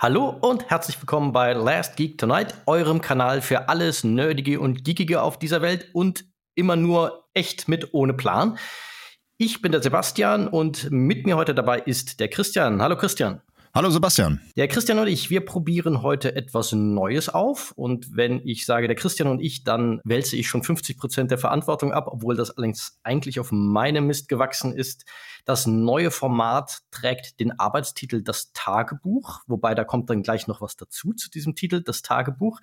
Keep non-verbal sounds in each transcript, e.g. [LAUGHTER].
Hallo und herzlich willkommen bei Last Geek Tonight, eurem Kanal für alles Nerdige und Geekige auf dieser Welt und immer nur echt mit ohne Plan. Ich bin der Sebastian und mit mir heute dabei ist der Christian. Hallo Christian. Hallo Sebastian. Der Christian und ich, wir probieren heute etwas Neues auf. Und wenn ich sage der Christian und ich, dann wälze ich schon 50 Prozent der Verantwortung ab, obwohl das allerdings eigentlich auf meinem Mist gewachsen ist. Das neue Format trägt den Arbeitstitel Das Tagebuch, wobei da kommt dann gleich noch was dazu zu diesem Titel, das Tagebuch.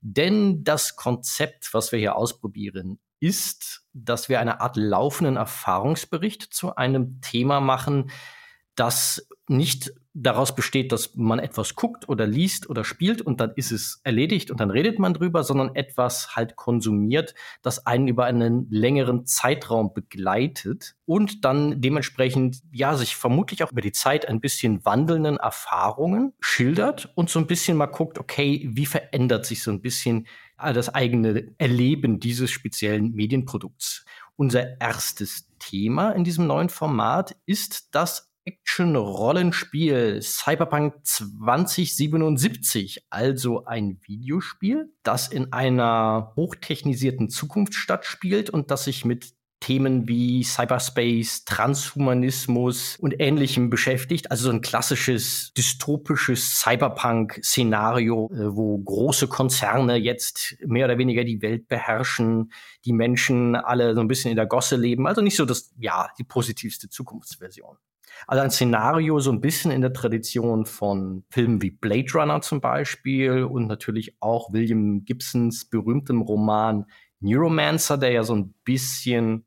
Denn das Konzept, was wir hier ausprobieren, ist, dass wir eine Art laufenden Erfahrungsbericht zu einem Thema machen, das nicht daraus besteht, dass man etwas guckt oder liest oder spielt und dann ist es erledigt und dann redet man drüber, sondern etwas halt konsumiert, das einen über einen längeren Zeitraum begleitet und dann dementsprechend, ja, sich vermutlich auch über die Zeit ein bisschen wandelnden Erfahrungen schildert und so ein bisschen mal guckt, okay, wie verändert sich so ein bisschen das eigene Erleben dieses speziellen Medienprodukts. Unser erstes Thema in diesem neuen Format ist das Action-Rollenspiel Cyberpunk 2077, also ein Videospiel, das in einer hochtechnisierten Zukunft stattspielt und das sich mit Themen wie Cyberspace, Transhumanismus und ähnlichem beschäftigt. Also so ein klassisches dystopisches Cyberpunk-Szenario, äh, wo große Konzerne jetzt mehr oder weniger die Welt beherrschen, die Menschen alle so ein bisschen in der Gosse leben. Also nicht so das, ja, die positivste Zukunftsversion. Also ein Szenario so ein bisschen in der Tradition von Filmen wie Blade Runner zum Beispiel und natürlich auch William Gibsons berühmtem Roman Neuromancer, der ja so ein bisschen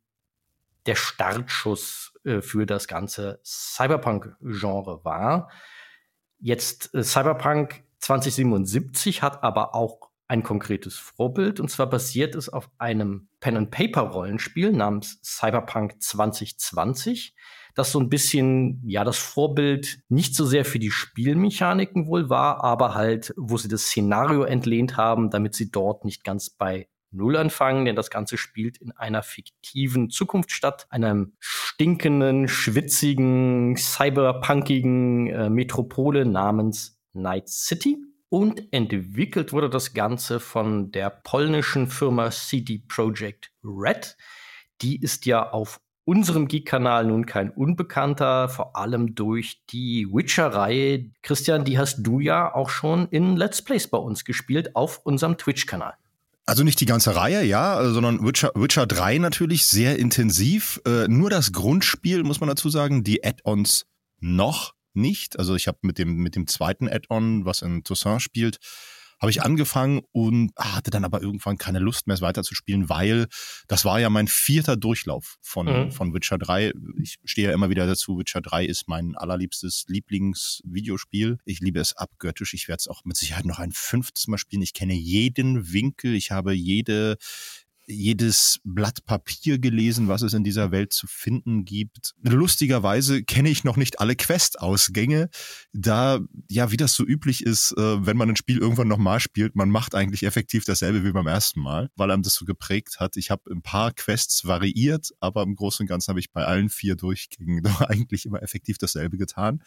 der Startschuss äh, für das ganze Cyberpunk-Genre war. Jetzt äh, Cyberpunk 2077 hat aber auch ein konkretes Vorbild und zwar basiert es auf einem Pen-and-Paper-Rollenspiel namens Cyberpunk 2020 das so ein bisschen, ja, das Vorbild nicht so sehr für die Spielmechaniken wohl war, aber halt, wo sie das Szenario entlehnt haben, damit sie dort nicht ganz bei Null anfangen, denn das Ganze spielt in einer fiktiven Zukunft statt, einem stinkenden, schwitzigen, cyberpunkigen äh, Metropole namens Night City. Und entwickelt wurde das Ganze von der polnischen Firma CD Projekt Red. Die ist ja auf unserem Geek-Kanal nun kein Unbekannter, vor allem durch die Witcher-Reihe. Christian, die hast du ja auch schon in Let's Plays bei uns gespielt auf unserem Twitch-Kanal. Also nicht die ganze Reihe, ja, sondern Witcher, Witcher 3 natürlich sehr intensiv. Äh, nur das Grundspiel, muss man dazu sagen, die Add-ons noch nicht. Also ich habe mit dem, mit dem zweiten Add-on, was in Toussaint spielt, habe ich angefangen und hatte dann aber irgendwann keine Lust mehr, es weiterzuspielen, weil das war ja mein vierter Durchlauf von, mhm. von Witcher 3. Ich stehe ja immer wieder dazu, Witcher 3 ist mein allerliebstes Lieblingsvideospiel. Ich liebe es abgöttisch. Ich werde es auch mit Sicherheit noch ein fünftes Mal spielen. Ich kenne jeden Winkel, ich habe jede jedes Blatt Papier gelesen, was es in dieser Welt zu finden gibt. Lustigerweise kenne ich noch nicht alle Quest-Ausgänge, da, ja, wie das so üblich ist, äh, wenn man ein Spiel irgendwann nochmal spielt, man macht eigentlich effektiv dasselbe wie beim ersten Mal, weil einem das so geprägt hat. Ich habe ein paar Quests variiert, aber im Großen und Ganzen habe ich bei allen vier Durchgängen doch [LAUGHS] eigentlich immer effektiv dasselbe getan,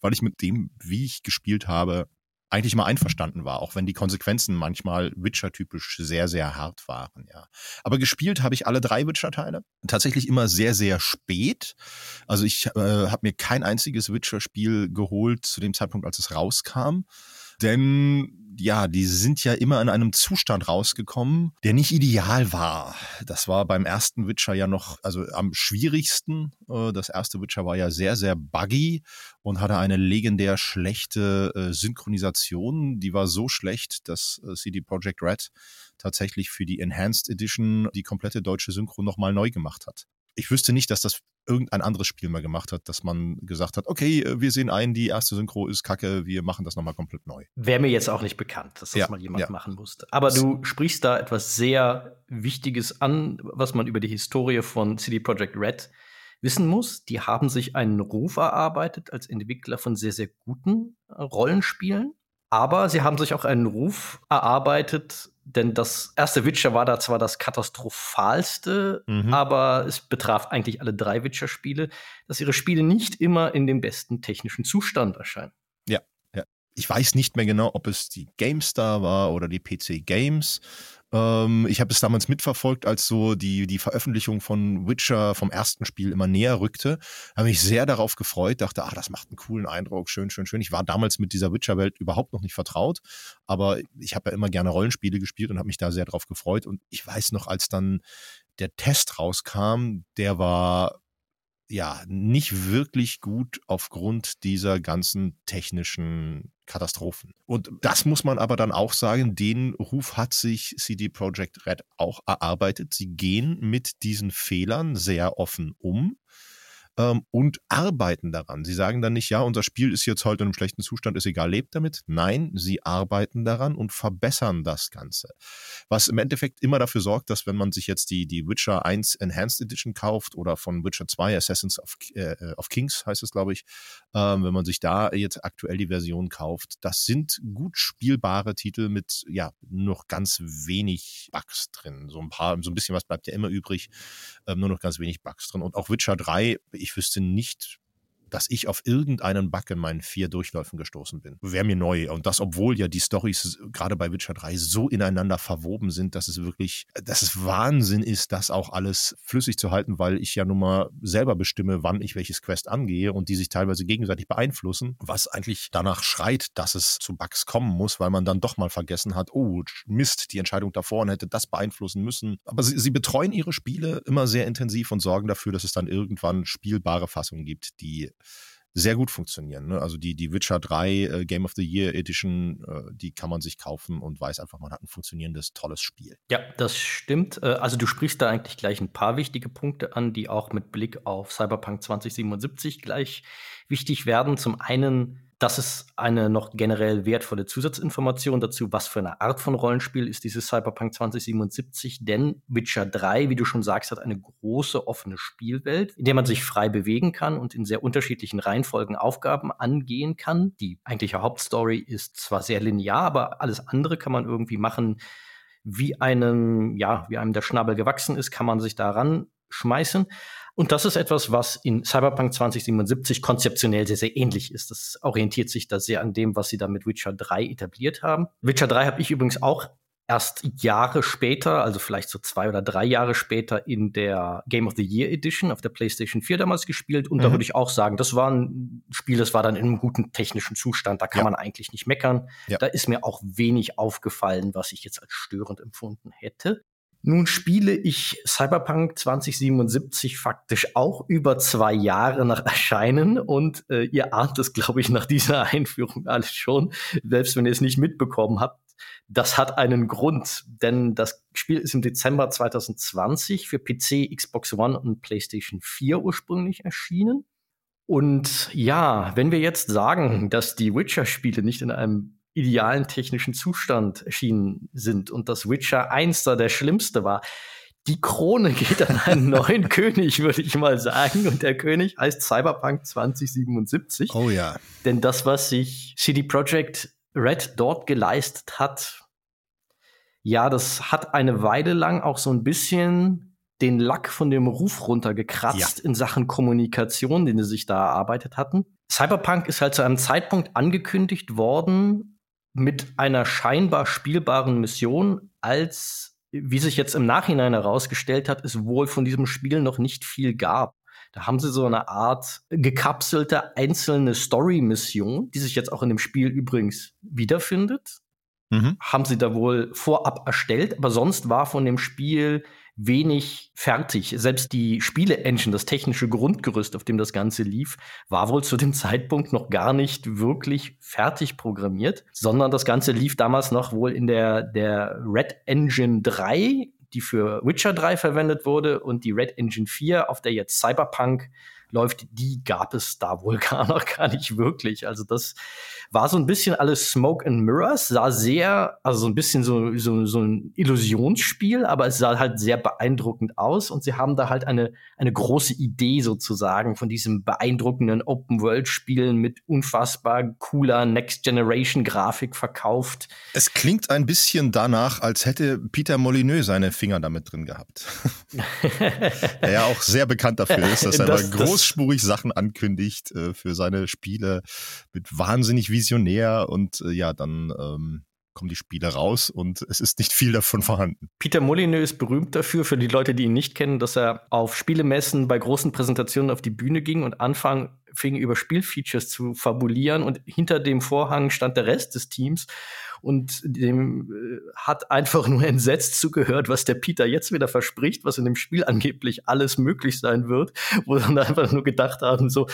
weil ich mit dem, wie ich gespielt habe, eigentlich mal einverstanden war, auch wenn die Konsequenzen manchmal Witcher-typisch sehr, sehr hart waren, ja. Aber gespielt habe ich alle drei Witcher-Teile. Tatsächlich immer sehr, sehr spät. Also ich äh, habe mir kein einziges Witcher-Spiel geholt zu dem Zeitpunkt, als es rauskam. Denn ja, die sind ja immer in einem Zustand rausgekommen, der nicht ideal war. Das war beim ersten Witcher ja noch, also am schwierigsten. Äh, das erste Witcher war ja sehr, sehr buggy und hatte eine legendär schlechte äh, Synchronisation. Die war so schlecht, dass äh, CD Projekt Red tatsächlich für die Enhanced Edition die komplette deutsche Synchro nochmal neu gemacht hat ich wüsste nicht, dass das irgendein anderes Spiel mal gemacht hat, dass man gesagt hat, okay, äh, wir sehen ein, die erste Synchro ist kacke, wir machen das nochmal komplett neu. Wäre mir jetzt auch nicht bekannt, dass das ja, mal jemand ja. machen musste. Aber du sprichst da etwas sehr Wichtiges an, was man über die Historie von CD Projekt Red wissen muss. Die haben sich einen Ruf erarbeitet als Entwickler von sehr, sehr guten äh, Rollenspielen. Aber sie haben sich auch einen Ruf erarbeitet, denn das erste Witcher war da zwar das katastrophalste, mhm. aber es betraf eigentlich alle drei Witcher-Spiele, dass ihre Spiele nicht immer in dem besten technischen Zustand erscheinen. Ja, ja. ich weiß nicht mehr genau, ob es die GameStar war oder die PC Games. Ähm, ich habe es damals mitverfolgt, als so die, die Veröffentlichung von Witcher vom ersten Spiel immer näher rückte. Habe mich sehr darauf gefreut, dachte, ah, das macht einen coolen Eindruck, schön, schön, schön. Ich war damals mit dieser Witcher-Welt überhaupt noch nicht vertraut, aber ich habe ja immer gerne Rollenspiele gespielt und habe mich da sehr darauf gefreut. Und ich weiß noch, als dann der Test rauskam, der war ja nicht wirklich gut aufgrund dieser ganzen technischen Katastrophen. Und das muss man aber dann auch sagen, den Ruf hat sich CD Projekt Red auch erarbeitet. Sie gehen mit diesen Fehlern sehr offen um ähm, und arbeiten daran. Sie sagen dann nicht, ja, unser Spiel ist jetzt heute in einem schlechten Zustand, ist egal, lebt damit. Nein, sie arbeiten daran und verbessern das Ganze. Was im Endeffekt immer dafür sorgt, dass wenn man sich jetzt die, die Witcher 1 Enhanced Edition kauft oder von Witcher 2 Assassins of, äh, of Kings heißt es, glaube ich, ähm, wenn man sich da jetzt aktuell die Version kauft, das sind gut spielbare Titel mit ja noch ganz wenig Bugs drin. So ein paar, so ein bisschen was bleibt ja immer übrig, ähm, nur noch ganz wenig Bugs drin. Und auch Witcher 3, ich ich wüsste nicht, dass ich auf irgendeinen Bug in meinen vier Durchläufen gestoßen bin. Wäre mir neu. Und das, obwohl ja die Stories gerade bei Witcher 3 so ineinander verwoben sind, dass es wirklich, dass es Wahnsinn ist, das auch alles flüssig zu halten, weil ich ja nun mal selber bestimme, wann ich welches Quest angehe und die sich teilweise gegenseitig beeinflussen, was eigentlich danach schreit, dass es zu Bugs kommen muss, weil man dann doch mal vergessen hat, oh, Mist, die Entscheidung davor und hätte das beeinflussen müssen. Aber sie, sie betreuen ihre Spiele immer sehr intensiv und sorgen dafür, dass es dann irgendwann spielbare Fassungen gibt, die sehr gut funktionieren. Ne? Also die, die Witcher 3 äh, Game of the Year Edition, äh, die kann man sich kaufen und weiß einfach, man hat ein funktionierendes, tolles Spiel. Ja, das stimmt. Äh, also du sprichst da eigentlich gleich ein paar wichtige Punkte an, die auch mit Blick auf Cyberpunk 2077 gleich wichtig werden. Zum einen das ist eine noch generell wertvolle Zusatzinformation dazu, was für eine Art von Rollenspiel ist dieses Cyberpunk 2077. Denn Witcher 3, wie du schon sagst, hat eine große offene Spielwelt, in der man sich frei bewegen kann und in sehr unterschiedlichen Reihenfolgen Aufgaben angehen kann. Die eigentliche Hauptstory ist zwar sehr linear, aber alles andere kann man irgendwie machen, wie einem, ja, wie einem der Schnabel gewachsen ist, kann man sich daran schmeißen. Und das ist etwas, was in Cyberpunk 2077 konzeptionell sehr, sehr ähnlich ist. Das orientiert sich da sehr an dem, was sie da mit Witcher 3 etabliert haben. Witcher 3 habe ich übrigens auch erst Jahre später, also vielleicht so zwei oder drei Jahre später in der Game of the Year Edition auf der PlayStation 4 damals gespielt. Und mhm. da würde ich auch sagen, das war ein Spiel, das war dann in einem guten technischen Zustand. Da kann ja. man eigentlich nicht meckern. Ja. Da ist mir auch wenig aufgefallen, was ich jetzt als störend empfunden hätte. Nun spiele ich Cyberpunk 2077 faktisch auch über zwei Jahre nach Erscheinen und äh, ihr ahnt es, glaube ich, nach dieser [LAUGHS] Einführung alles schon, selbst wenn ihr es nicht mitbekommen habt. Das hat einen Grund, denn das Spiel ist im Dezember 2020 für PC, Xbox One und PlayStation 4 ursprünglich erschienen. Und ja, wenn wir jetzt sagen, dass die Witcher-Spiele nicht in einem idealen technischen Zustand erschienen sind und das Witcher 1 da der schlimmste war. Die Krone [LAUGHS] geht an einen neuen [LAUGHS] König, würde ich mal sagen. Und der König heißt Cyberpunk 2077. Oh ja. Denn das, was sich CD Projekt Red dort geleistet hat, ja, das hat eine Weile lang auch so ein bisschen den Lack von dem Ruf runtergekratzt ja. in Sachen Kommunikation, den sie sich da erarbeitet hatten. Cyberpunk ist halt zu einem Zeitpunkt angekündigt worden, mit einer scheinbar spielbaren Mission, als, wie sich jetzt im Nachhinein herausgestellt hat, es wohl von diesem Spiel noch nicht viel gab. Da haben sie so eine Art gekapselte einzelne Story-Mission, die sich jetzt auch in dem Spiel übrigens wiederfindet. Mhm. Haben sie da wohl vorab erstellt, aber sonst war von dem Spiel wenig fertig. Selbst die Spiele-Engine, das technische Grundgerüst, auf dem das Ganze lief, war wohl zu dem [LAUGHS] Zeitpunkt noch gar nicht wirklich fertig programmiert, sondern das Ganze lief damals noch wohl in der, der Red Engine 3, die für Witcher 3 verwendet wurde und die Red Engine 4, auf der jetzt Cyberpunk läuft, die gab es da wohl [LAUGHS] gar noch gar nicht wirklich. Also das war so ein bisschen alles Smoke and Mirrors, sah sehr, also so ein bisschen so, so, so ein Illusionsspiel, aber es sah halt sehr beeindruckend aus und sie haben da halt eine, eine große Idee sozusagen von diesem beeindruckenden Open-World-Spielen mit unfassbar cooler Next-Generation-Grafik verkauft. Es klingt ein bisschen danach, als hätte Peter Molyneux seine Finger damit drin gehabt. [LAUGHS] der ja auch sehr bekannt dafür ist, dass er das, große großspurig Sachen ankündigt äh, für seine Spiele mit wahnsinnig visionär und äh, ja, dann ähm, kommen die Spiele raus und es ist nicht viel davon vorhanden. Peter Molyneux ist berühmt dafür, für die Leute, die ihn nicht kennen, dass er auf Spielemessen bei großen Präsentationen auf die Bühne ging und anfang fing über Spielfeatures zu fabulieren und hinter dem Vorhang stand der Rest des Teams und dem äh, hat einfach nur entsetzt zugehört, was der Peter jetzt wieder verspricht, was in dem Spiel angeblich alles möglich sein wird, wo dann einfach nur gedacht haben, so,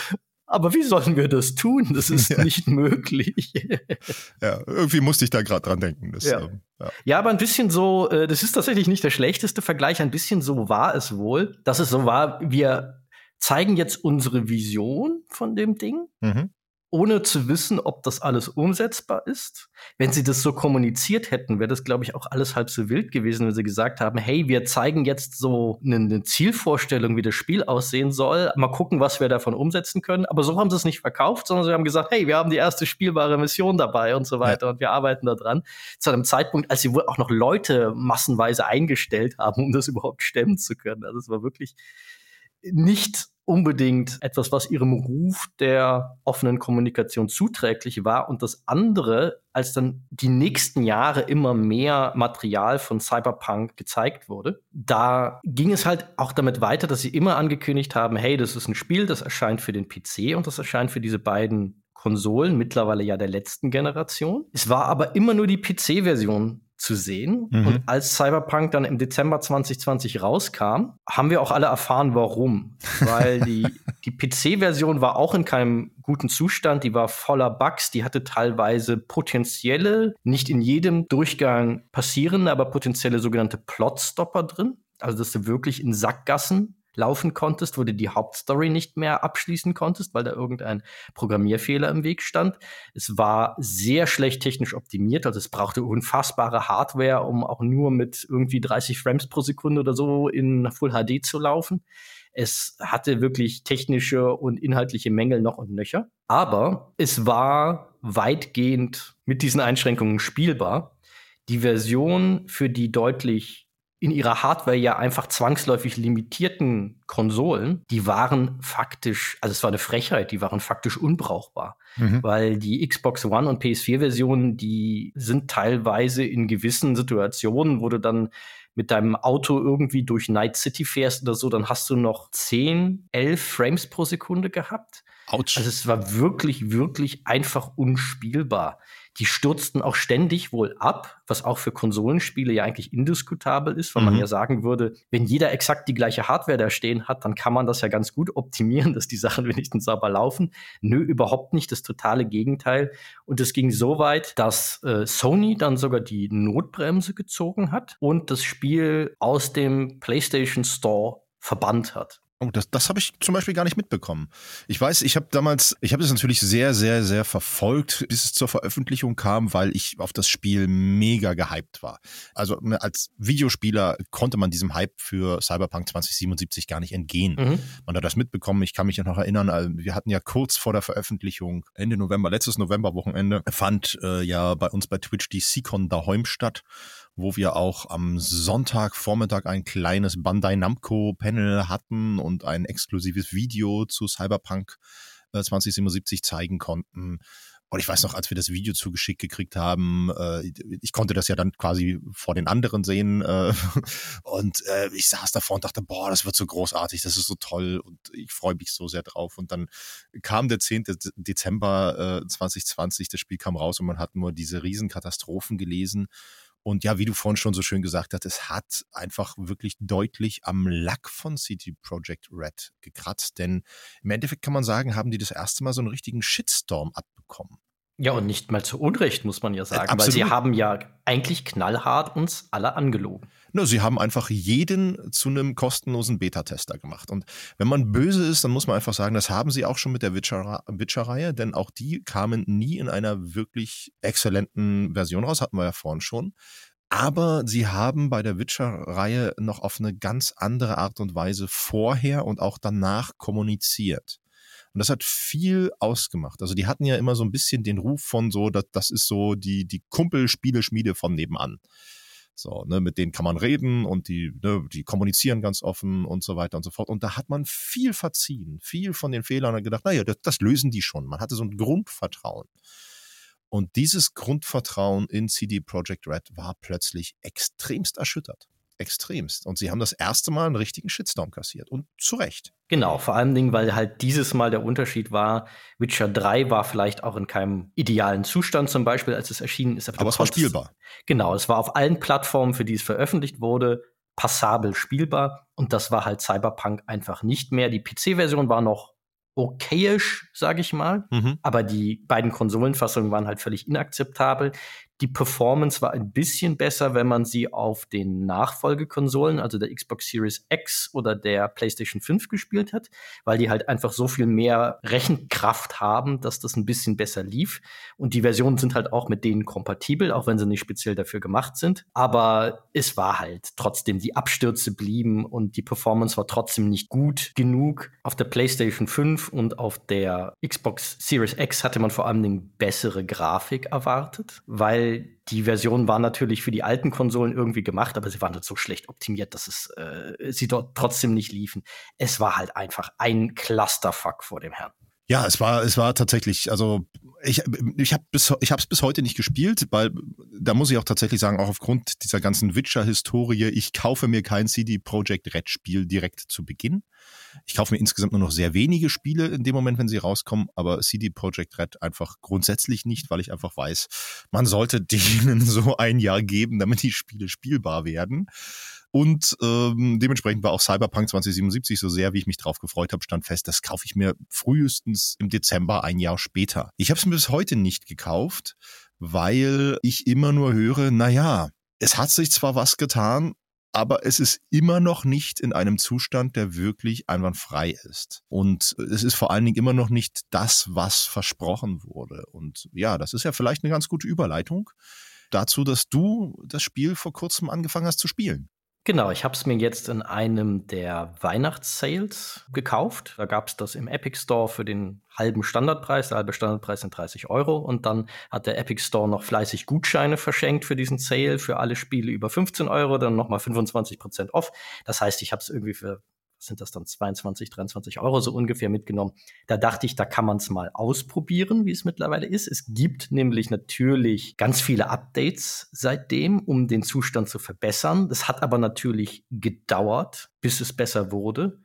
aber wie sollen wir das tun? Das ist [LAUGHS] ja. nicht möglich. [LAUGHS] ja, irgendwie musste ich da gerade dran denken. Das, ja. Ähm, ja. ja. aber ein bisschen so, äh, das ist tatsächlich nicht der schlechteste Vergleich, ein bisschen so war es wohl, dass es so war, wir zeigen jetzt unsere Vision von dem Ding. Mhm ohne zu wissen, ob das alles umsetzbar ist. Wenn sie das so kommuniziert hätten, wäre das, glaube ich, auch alles halb so wild gewesen, wenn sie gesagt haben, hey, wir zeigen jetzt so eine, eine, Zielvorstellung, wie das Spiel aussehen soll. Mal gucken, was wir davon umsetzen können. Aber so haben sie es nicht verkauft, sondern sie haben gesagt, hey, wir haben die erste spielbare Mission dabei und so weiter ja. und wir arbeiten da dran. Zu einem Zeitpunkt, als sie wohl auch noch Leute massenweise eingestellt haben, um das überhaupt stemmen zu können. Also es war wirklich nicht unbedingt etwas, was ihrem Ruf der offenen Kommunikation zuträglich war. Und das andere, als dann die nächsten Jahre immer mehr Material von Cyberpunk gezeigt wurde, da ging es halt auch damit weiter, dass sie immer angekündigt haben, hey, das ist ein Spiel, das erscheint für den PC und das erscheint für diese beiden Konsolen, mittlerweile ja der letzten Generation. Es war aber immer nur die PC-Version zu sehen. Mhm. Und als Cyberpunk dann im Dezember 2020 rauskam, haben wir auch alle erfahren, warum. [LAUGHS] Weil die, die PC-Version war auch in keinem guten Zustand, die war voller Bugs, die hatte teilweise potenzielle, nicht in jedem Durchgang passierende, aber potenzielle sogenannte Plotstopper drin. Also, dass du wirklich in Sackgassen laufen konntest, wo du die Hauptstory nicht mehr abschließen konntest, weil da irgendein Programmierfehler im Weg stand. Es war sehr schlecht technisch optimiert, also es brauchte unfassbare Hardware, um auch nur mit irgendwie 30 Frames pro Sekunde oder so in Full HD zu laufen. Es hatte wirklich technische und inhaltliche Mängel noch und nöcher. Aber es war weitgehend mit diesen Einschränkungen spielbar. Die Version für die deutlich in ihrer Hardware ja einfach zwangsläufig limitierten Konsolen, die waren faktisch, also es war eine Frechheit, die waren faktisch unbrauchbar. Mhm. Weil die Xbox One und PS4-Versionen, die sind teilweise in gewissen Situationen, wo du dann mit deinem Auto irgendwie durch Night City fährst oder so, dann hast du noch 10, 11 Frames pro Sekunde gehabt. Autsch. Also es war wirklich, wirklich einfach unspielbar. Die stürzten auch ständig wohl ab, was auch für Konsolenspiele ja eigentlich indiskutabel ist, weil mhm. man ja sagen würde, wenn jeder exakt die gleiche Hardware da stehen hat, dann kann man das ja ganz gut optimieren, [LAUGHS] dass die Sachen wenigstens sauber laufen. Nö, überhaupt nicht, das totale Gegenteil. Und es ging so weit, dass äh, Sony dann sogar die Notbremse gezogen hat und das Spiel aus dem PlayStation Store verbannt hat. Oh, das, das habe ich zum Beispiel gar nicht mitbekommen. Ich weiß, ich habe damals, ich habe das natürlich sehr, sehr, sehr verfolgt, bis es zur Veröffentlichung kam, weil ich auf das Spiel mega gehypt war. Also ne, als Videospieler konnte man diesem Hype für Cyberpunk 2077 gar nicht entgehen. Mhm. Man hat das mitbekommen. Ich kann mich noch erinnern, also wir hatten ja kurz vor der Veröffentlichung, Ende November, letztes Novemberwochenende, fand äh, ja bei uns bei Twitch die Seacon daheim statt wo wir auch am Sonntagvormittag ein kleines Bandai Namco Panel hatten und ein exklusives Video zu Cyberpunk 2077 äh, zeigen konnten. Und ich weiß noch, als wir das Video zugeschickt gekriegt haben, äh, ich konnte das ja dann quasi vor den anderen sehen. Äh, [LAUGHS] und äh, ich saß davor und dachte, boah, das wird so großartig, das ist so toll und ich freue mich so sehr drauf. Und dann kam der 10. Dezember äh, 2020, das Spiel kam raus und man hat nur diese Riesenkatastrophen gelesen. Und ja, wie du vorhin schon so schön gesagt hast, es hat einfach wirklich deutlich am Lack von CD Projekt Red gekratzt. Denn im Endeffekt kann man sagen, haben die das erste Mal so einen richtigen Shitstorm abbekommen. Ja, und nicht mal zu Unrecht, muss man ja sagen, äh, weil sie haben ja eigentlich knallhart uns alle angelogen. No, sie haben einfach jeden zu einem kostenlosen Beta-Tester gemacht. Und wenn man böse ist, dann muss man einfach sagen, das haben sie auch schon mit der Witcher-Reihe, denn auch die kamen nie in einer wirklich exzellenten Version raus, hatten wir ja vorhin schon. Aber sie haben bei der Witcher-Reihe noch auf eine ganz andere Art und Weise vorher und auch danach kommuniziert. Und das hat viel ausgemacht. Also die hatten ja immer so ein bisschen den Ruf von so, das, das ist so die, die Kumpelspieleschmiede von nebenan. So, ne, mit denen kann man reden und die, ne, die kommunizieren ganz offen und so weiter und so fort. Und da hat man viel verziehen, viel von den Fehlern gedacht, naja, das, das lösen die schon. Man hatte so ein Grundvertrauen. Und dieses Grundvertrauen in CD Projekt Red war plötzlich extremst erschüttert extremst. Und sie haben das erste Mal einen richtigen Shitstorm kassiert. Und zu Recht. Genau, vor allen Dingen, weil halt dieses Mal der Unterschied war, Witcher 3 war vielleicht auch in keinem idealen Zustand zum Beispiel, als es erschienen ist. Aber, aber es war spielbar. Genau, es war auf allen Plattformen, für die es veröffentlicht wurde, passabel spielbar. Und das war halt Cyberpunk einfach nicht mehr. Die PC-Version war noch okayisch, sage ich mal. Mhm. Aber die beiden Konsolenfassungen waren halt völlig inakzeptabel. Die Performance war ein bisschen besser, wenn man sie auf den Nachfolgekonsolen, also der Xbox Series X oder der PlayStation 5 gespielt hat, weil die halt einfach so viel mehr Rechenkraft haben, dass das ein bisschen besser lief. Und die Versionen sind halt auch mit denen kompatibel, auch wenn sie nicht speziell dafür gemacht sind. Aber es war halt trotzdem, die Abstürze blieben und die Performance war trotzdem nicht gut genug. Auf der PlayStation 5 und auf der Xbox Series X hatte man vor allem bessere Grafik erwartet, weil weil die Version war natürlich für die alten Konsolen irgendwie gemacht, aber sie waren halt so schlecht optimiert, dass es äh, sie dort trotzdem nicht liefen. Es war halt einfach ein Clusterfuck vor dem Herrn. Ja, es war, es war tatsächlich, also ich, ich habe bis, ich habe es bis heute nicht gespielt, weil da muss ich auch tatsächlich sagen, auch aufgrund dieser ganzen Witcher-Historie, ich kaufe mir kein CD Projekt Red Spiel direkt zu Beginn. Ich kaufe mir insgesamt nur noch sehr wenige Spiele in dem Moment, wenn sie rauskommen, aber CD Projekt Red einfach grundsätzlich nicht, weil ich einfach weiß, man sollte [LAUGHS] denen so ein Jahr geben, damit die Spiele spielbar werden. Und ähm, dementsprechend war auch Cyberpunk 2077 so sehr, wie ich mich drauf gefreut habe, stand fest, das kaufe ich mir frühestens im Dezember ein Jahr später. Ich habe es mir bis heute nicht gekauft, weil ich immer nur höre, na ja, es hat sich zwar was getan, aber es ist immer noch nicht in einem Zustand, der wirklich einwandfrei ist. Und es ist vor allen Dingen immer noch nicht das, was versprochen wurde. Und ja, das ist ja vielleicht eine ganz gute Überleitung dazu, dass du das Spiel vor kurzem angefangen hast zu spielen. Genau, ich habe es mir jetzt in einem der Weihnachtssales gekauft. Da gab es das im Epic Store für den halben Standardpreis. Der halbe Standardpreis sind 30 Euro. Und dann hat der Epic Store noch fleißig Gutscheine verschenkt für diesen Sale, für alle Spiele über 15 Euro, dann nochmal 25 Prozent off. Das heißt, ich habe es irgendwie für sind das dann 22, 23 Euro so ungefähr mitgenommen. Da dachte ich, da kann man es mal ausprobieren, wie es mittlerweile ist. Es gibt nämlich natürlich ganz viele Updates seitdem, um den Zustand zu verbessern. Das hat aber natürlich gedauert, bis es besser wurde.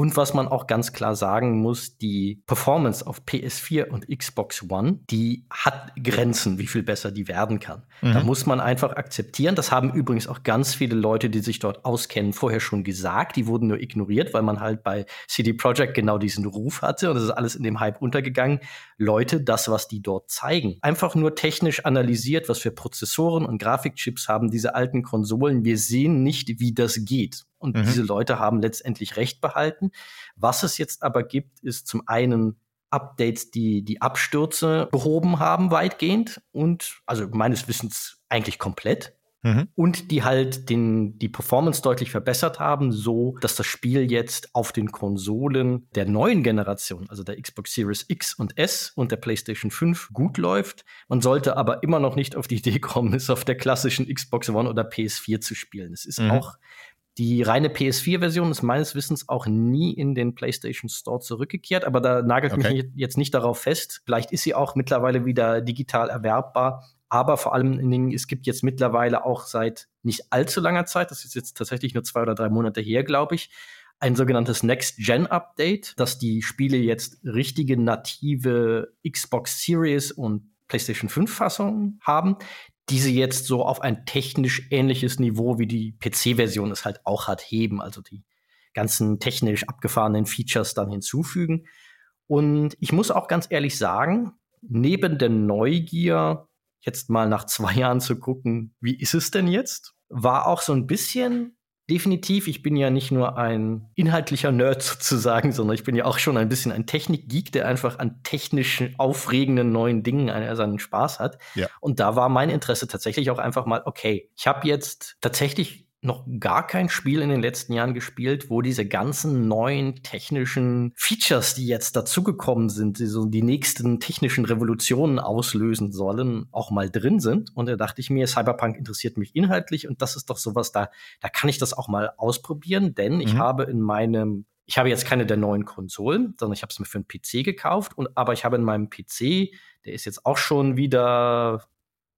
Und was man auch ganz klar sagen muss, die Performance auf PS4 und Xbox One, die hat Grenzen, wie viel besser die werden kann. Mhm. Da muss man einfach akzeptieren. Das haben übrigens auch ganz viele Leute, die sich dort auskennen, vorher schon gesagt. Die wurden nur ignoriert, weil man halt bei CD Projekt genau diesen Ruf hatte. Und das ist alles in dem Hype untergegangen. Leute, das, was die dort zeigen, einfach nur technisch analysiert, was für Prozessoren und Grafikchips haben diese alten Konsolen. Wir sehen nicht, wie das geht. Und mhm. diese Leute haben letztendlich Recht behalten. Was es jetzt aber gibt, ist zum einen Updates, die die Abstürze behoben haben, weitgehend und also meines Wissens eigentlich komplett. Mhm. Und die halt den, die Performance deutlich verbessert haben, so dass das Spiel jetzt auf den Konsolen der neuen Generation, also der Xbox Series X und S und der PlayStation 5 gut läuft. Man sollte aber immer noch nicht auf die Idee kommen, es auf der klassischen Xbox One oder PS4 zu spielen. Es ist mhm. auch die reine PS4-Version ist meines Wissens auch nie in den PlayStation Store zurückgekehrt, aber da nagelt okay. mich jetzt nicht darauf fest. Vielleicht ist sie auch mittlerweile wieder digital erwerbbar. Aber vor allem, es gibt jetzt mittlerweile auch seit nicht allzu langer Zeit, das ist jetzt tatsächlich nur zwei oder drei Monate her, glaube ich, ein sogenanntes Next-Gen-Update, dass die Spiele jetzt richtige native Xbox Series und PlayStation 5 Fassungen haben, diese jetzt so auf ein technisch ähnliches Niveau wie die PC-Version es halt auch hat, heben, also die ganzen technisch abgefahrenen Features dann hinzufügen. Und ich muss auch ganz ehrlich sagen, neben der Neugier, jetzt mal nach zwei [LAUGHS] Jahren zu gucken, wie ist es denn jetzt, war auch so ein bisschen definitiv, ich bin ja nicht nur ein inhaltlicher Nerd [LAUGHS] sozusagen, sondern ich bin ja auch schon ein bisschen ein Technikgeek, der einfach an technischen, aufregenden neuen Dingen seinen Spaß hat. Ja. Und da war mein Interesse tatsächlich auch einfach mal, okay, ich habe jetzt tatsächlich noch gar kein Spiel in den letzten Jahren gespielt, wo diese ganzen neuen technischen Features, die jetzt dazugekommen sind, die so die nächsten technischen Revolutionen auslösen sollen, auch mal drin sind. Und da dachte ich mir, Cyberpunk interessiert mich inhaltlich und das ist doch sowas, da, da kann ich das auch mal ausprobieren, denn mhm. ich habe in meinem ich habe jetzt keine der neuen Konsolen, sondern ich habe es mir für einen PC gekauft und aber ich habe in meinem PC, der ist jetzt auch schon wieder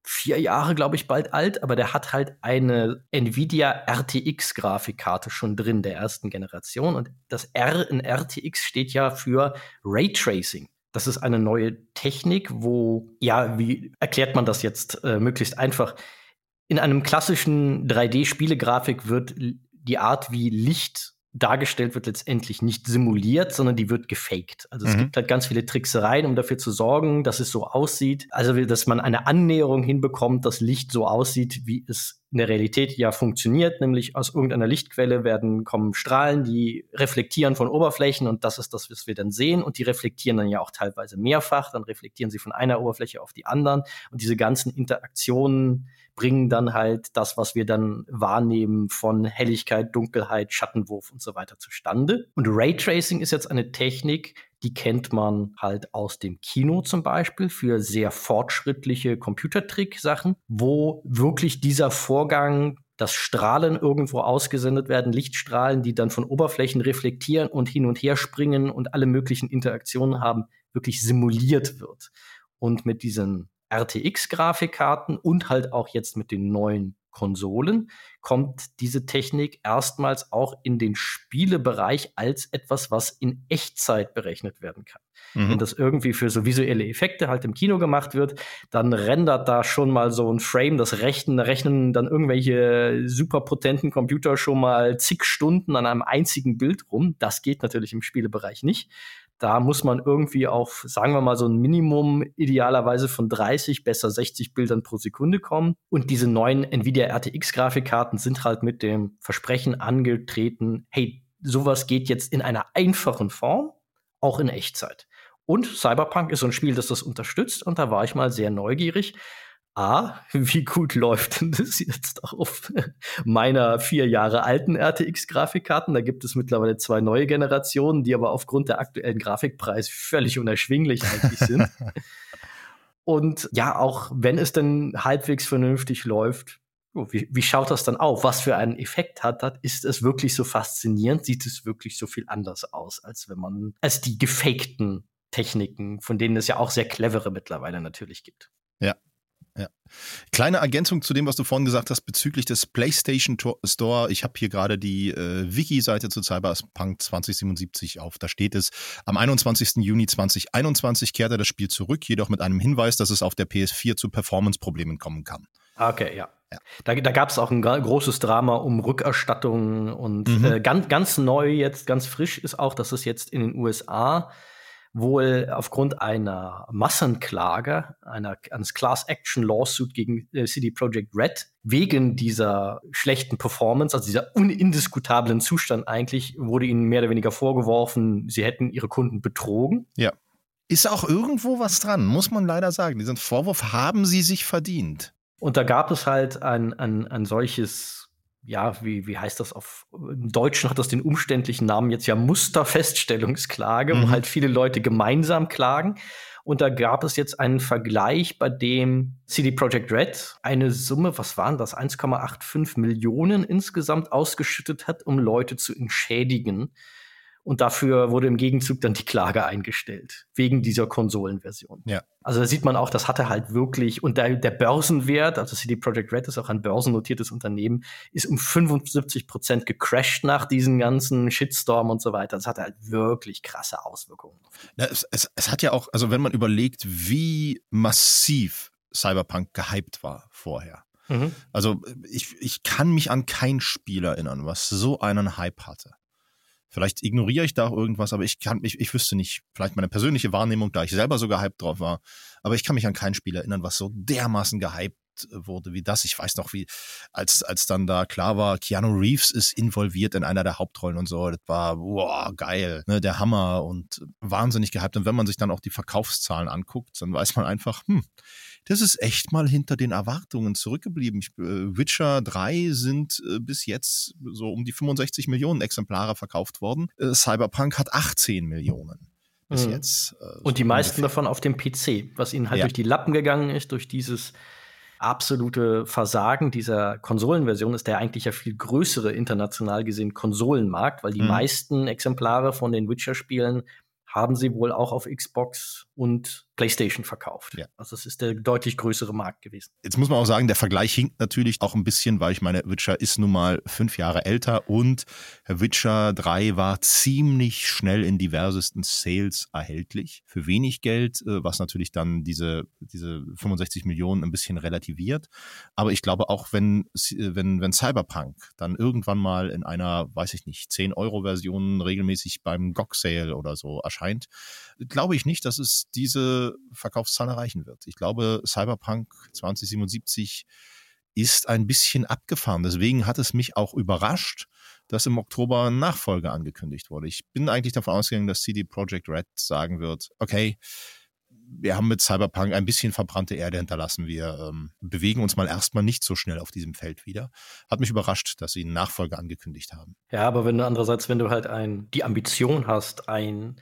vier Jahre, glaube ich, bald alt, aber der hat halt eine Nvidia RTX Grafikkarte schon drin der ersten Generation und das R in RTX steht ja für Raytracing. Das ist eine neue Technik, wo, ja, wie erklärt man das jetzt äh, möglichst einfach? In einem klassischen 3D-Spielegrafik wird die Art, wie Licht dargestellt wird, letztendlich nicht simuliert, sondern die wird gefaked. Also es mhm. gibt halt ganz viele Tricksereien, um dafür zu sorgen, dass es so aussieht. Also, dass man eine Annäherung hinbekommt, dass Licht so aussieht, wie es in der Realität ja funktioniert, nämlich aus irgendeiner Lichtquelle werden kommen Strahlen, die reflektieren von Oberflächen und das ist das, was wir dann sehen und die reflektieren dann ja auch teilweise mehrfach, dann reflektieren sie von einer Oberfläche auf die anderen und diese ganzen Interaktionen bringen dann halt das, was wir dann wahrnehmen von Helligkeit, Dunkelheit, Schattenwurf und so weiter zustande. Und Raytracing ist jetzt eine Technik, die kennt man halt aus dem Kino zum Beispiel für sehr fortschrittliche Computertrick-Sachen, wo wirklich dieser Vorgang dass Strahlen irgendwo ausgesendet werden, Lichtstrahlen, die dann von Oberflächen reflektieren und hin und her springen und alle möglichen Interaktionen haben, wirklich simuliert wird. Und mit diesen RTX-Grafikkarten und halt auch jetzt mit den neuen Konsolen kommt diese Technik erstmals auch in den Spielebereich als etwas, was in Echtzeit berechnet werden kann. Mhm. Wenn das irgendwie für so visuelle Effekte halt im Kino gemacht wird, dann rendert da schon mal so ein Frame, das rechnen, rechnen dann irgendwelche superpotenten Computer schon mal zig Stunden an einem einzigen Bild rum. Das geht natürlich im Spielebereich nicht. Da muss man irgendwie auf, sagen wir mal, so ein Minimum idealerweise von 30, besser 60 Bildern pro Sekunde kommen. Und diese neuen Nvidia RTX Grafikkarten sind halt mit dem Versprechen angetreten, hey, sowas geht jetzt in einer einfachen Form, auch in Echtzeit. Und Cyberpunk ist so ein Spiel, das das unterstützt. Und da war ich mal sehr neugierig. A, wie gut läuft denn das jetzt auf meiner vier Jahre alten RTX-Grafikkarten? Da gibt es mittlerweile zwei neue Generationen, die aber aufgrund der aktuellen Grafikpreise völlig unerschwinglich eigentlich sind. [LAUGHS] Und ja, auch wenn es denn halbwegs vernünftig läuft, oh, wie, wie schaut das dann auf? Was für einen Effekt hat das? Ist es wirklich so faszinierend? Sieht es wirklich so viel anders aus, als wenn man, als die gefakten Techniken, von denen es ja auch sehr clevere mittlerweile natürlich gibt. Ja, ja. Kleine Ergänzung zu dem, was du vorhin gesagt hast bezüglich des PlayStation Store. Ich habe hier gerade die äh, Wiki-Seite zu Cyberpunk 2077 auf. Da steht es, am 21. Juni 2021 kehrte das Spiel zurück, jedoch mit einem Hinweis, dass es auf der PS4 zu Performance-Problemen kommen kann. Okay, ja. ja. Da, da gab es auch ein großes Drama um Rückerstattungen und mhm. äh, ganz, ganz neu jetzt, ganz frisch ist auch, dass es jetzt in den USA wohl aufgrund einer Massenklage, einer, eines Class Action Lawsuit gegen äh, CD Projekt Red, wegen dieser schlechten Performance, also dieser unindiskutablen Zustand eigentlich, wurde ihnen mehr oder weniger vorgeworfen, sie hätten ihre Kunden betrogen. Ja. Ist auch irgendwo was dran, muss man leider sagen. Diesen Vorwurf haben sie sich verdient. Und da gab es halt ein, ein, ein solches ja, wie, wie heißt das auf, im Deutschen hat das den umständlichen Namen jetzt ja Musterfeststellungsklage, mhm. wo halt viele Leute gemeinsam klagen. Und da gab es jetzt einen Vergleich, bei dem CD Projekt Red eine Summe, was waren das, 1,85 Millionen insgesamt ausgeschüttet hat, um Leute zu entschädigen und dafür wurde im Gegenzug dann die Klage eingestellt, wegen dieser Konsolenversion. Ja. Also da sieht man auch, das hatte halt wirklich, und der, der Börsenwert, also CD Projekt Red ist auch ein börsennotiertes Unternehmen, ist um 75 Prozent gecrashed nach diesen ganzen Shitstorm und so weiter. Das hatte halt wirklich krasse Auswirkungen. Ja, es, es, es hat ja auch, also wenn man überlegt, wie massiv Cyberpunk gehypt war vorher. Mhm. Also ich, ich kann mich an kein Spiel erinnern, was so einen Hype hatte. Vielleicht ignoriere ich da auch irgendwas, aber ich kann mich, ich wüsste nicht, vielleicht meine persönliche Wahrnehmung, da ich selber so gehypt drauf war, aber ich kann mich an kein Spiel erinnern, was so dermaßen gehypt wurde wie das. Ich weiß noch, wie, als, als dann da klar war, Keanu Reeves ist involviert in einer der Hauptrollen und so, das war, wow, geil, ne, der Hammer und wahnsinnig gehypt. Und wenn man sich dann auch die Verkaufszahlen anguckt, dann weiß man einfach, hm, das ist echt mal hinter den Erwartungen zurückgeblieben. Ich, äh, Witcher 3 sind äh, bis jetzt so um die 65 Millionen Exemplare verkauft worden. Äh, Cyberpunk hat 18 Millionen bis mhm. jetzt. Äh, und die meisten ungefähr. davon auf dem PC, was ihnen halt ja. durch die Lappen gegangen ist, durch dieses absolute Versagen dieser Konsolenversion ist der eigentlich ja viel größere international gesehen Konsolenmarkt, weil die mhm. meisten Exemplare von den Witcher-Spielen haben sie wohl auch auf Xbox und PlayStation verkauft. Ja. Also es ist der deutlich größere Markt gewesen. Jetzt muss man auch sagen, der Vergleich hinkt natürlich auch ein bisschen, weil ich meine, Witcher ist nun mal fünf Jahre älter und Witcher 3 war ziemlich schnell in diversesten Sales erhältlich. Für wenig Geld, äh, was natürlich dann diese, diese 65 Millionen ein bisschen relativiert. Aber ich glaube auch, wenn, wenn, wenn Cyberpunk dann irgendwann mal in einer, weiß ich nicht, 10-Euro-Version regelmäßig beim GOG-Sale oder so erscheint, glaube ich nicht, dass es diese Verkaufszahlen erreichen wird. Ich glaube, Cyberpunk 2077 ist ein bisschen abgefahren. Deswegen hat es mich auch überrascht, dass im Oktober ein Nachfolger angekündigt wurde. Ich bin eigentlich davon ausgegangen, dass CD Projekt Red sagen wird, okay, wir haben mit Cyberpunk ein bisschen verbrannte Erde hinterlassen. Wir ähm, bewegen uns mal erstmal nicht so schnell auf diesem Feld wieder. Hat mich überrascht, dass sie einen Nachfolger angekündigt haben. Ja, aber wenn du andererseits, wenn du halt ein, die Ambition hast, ein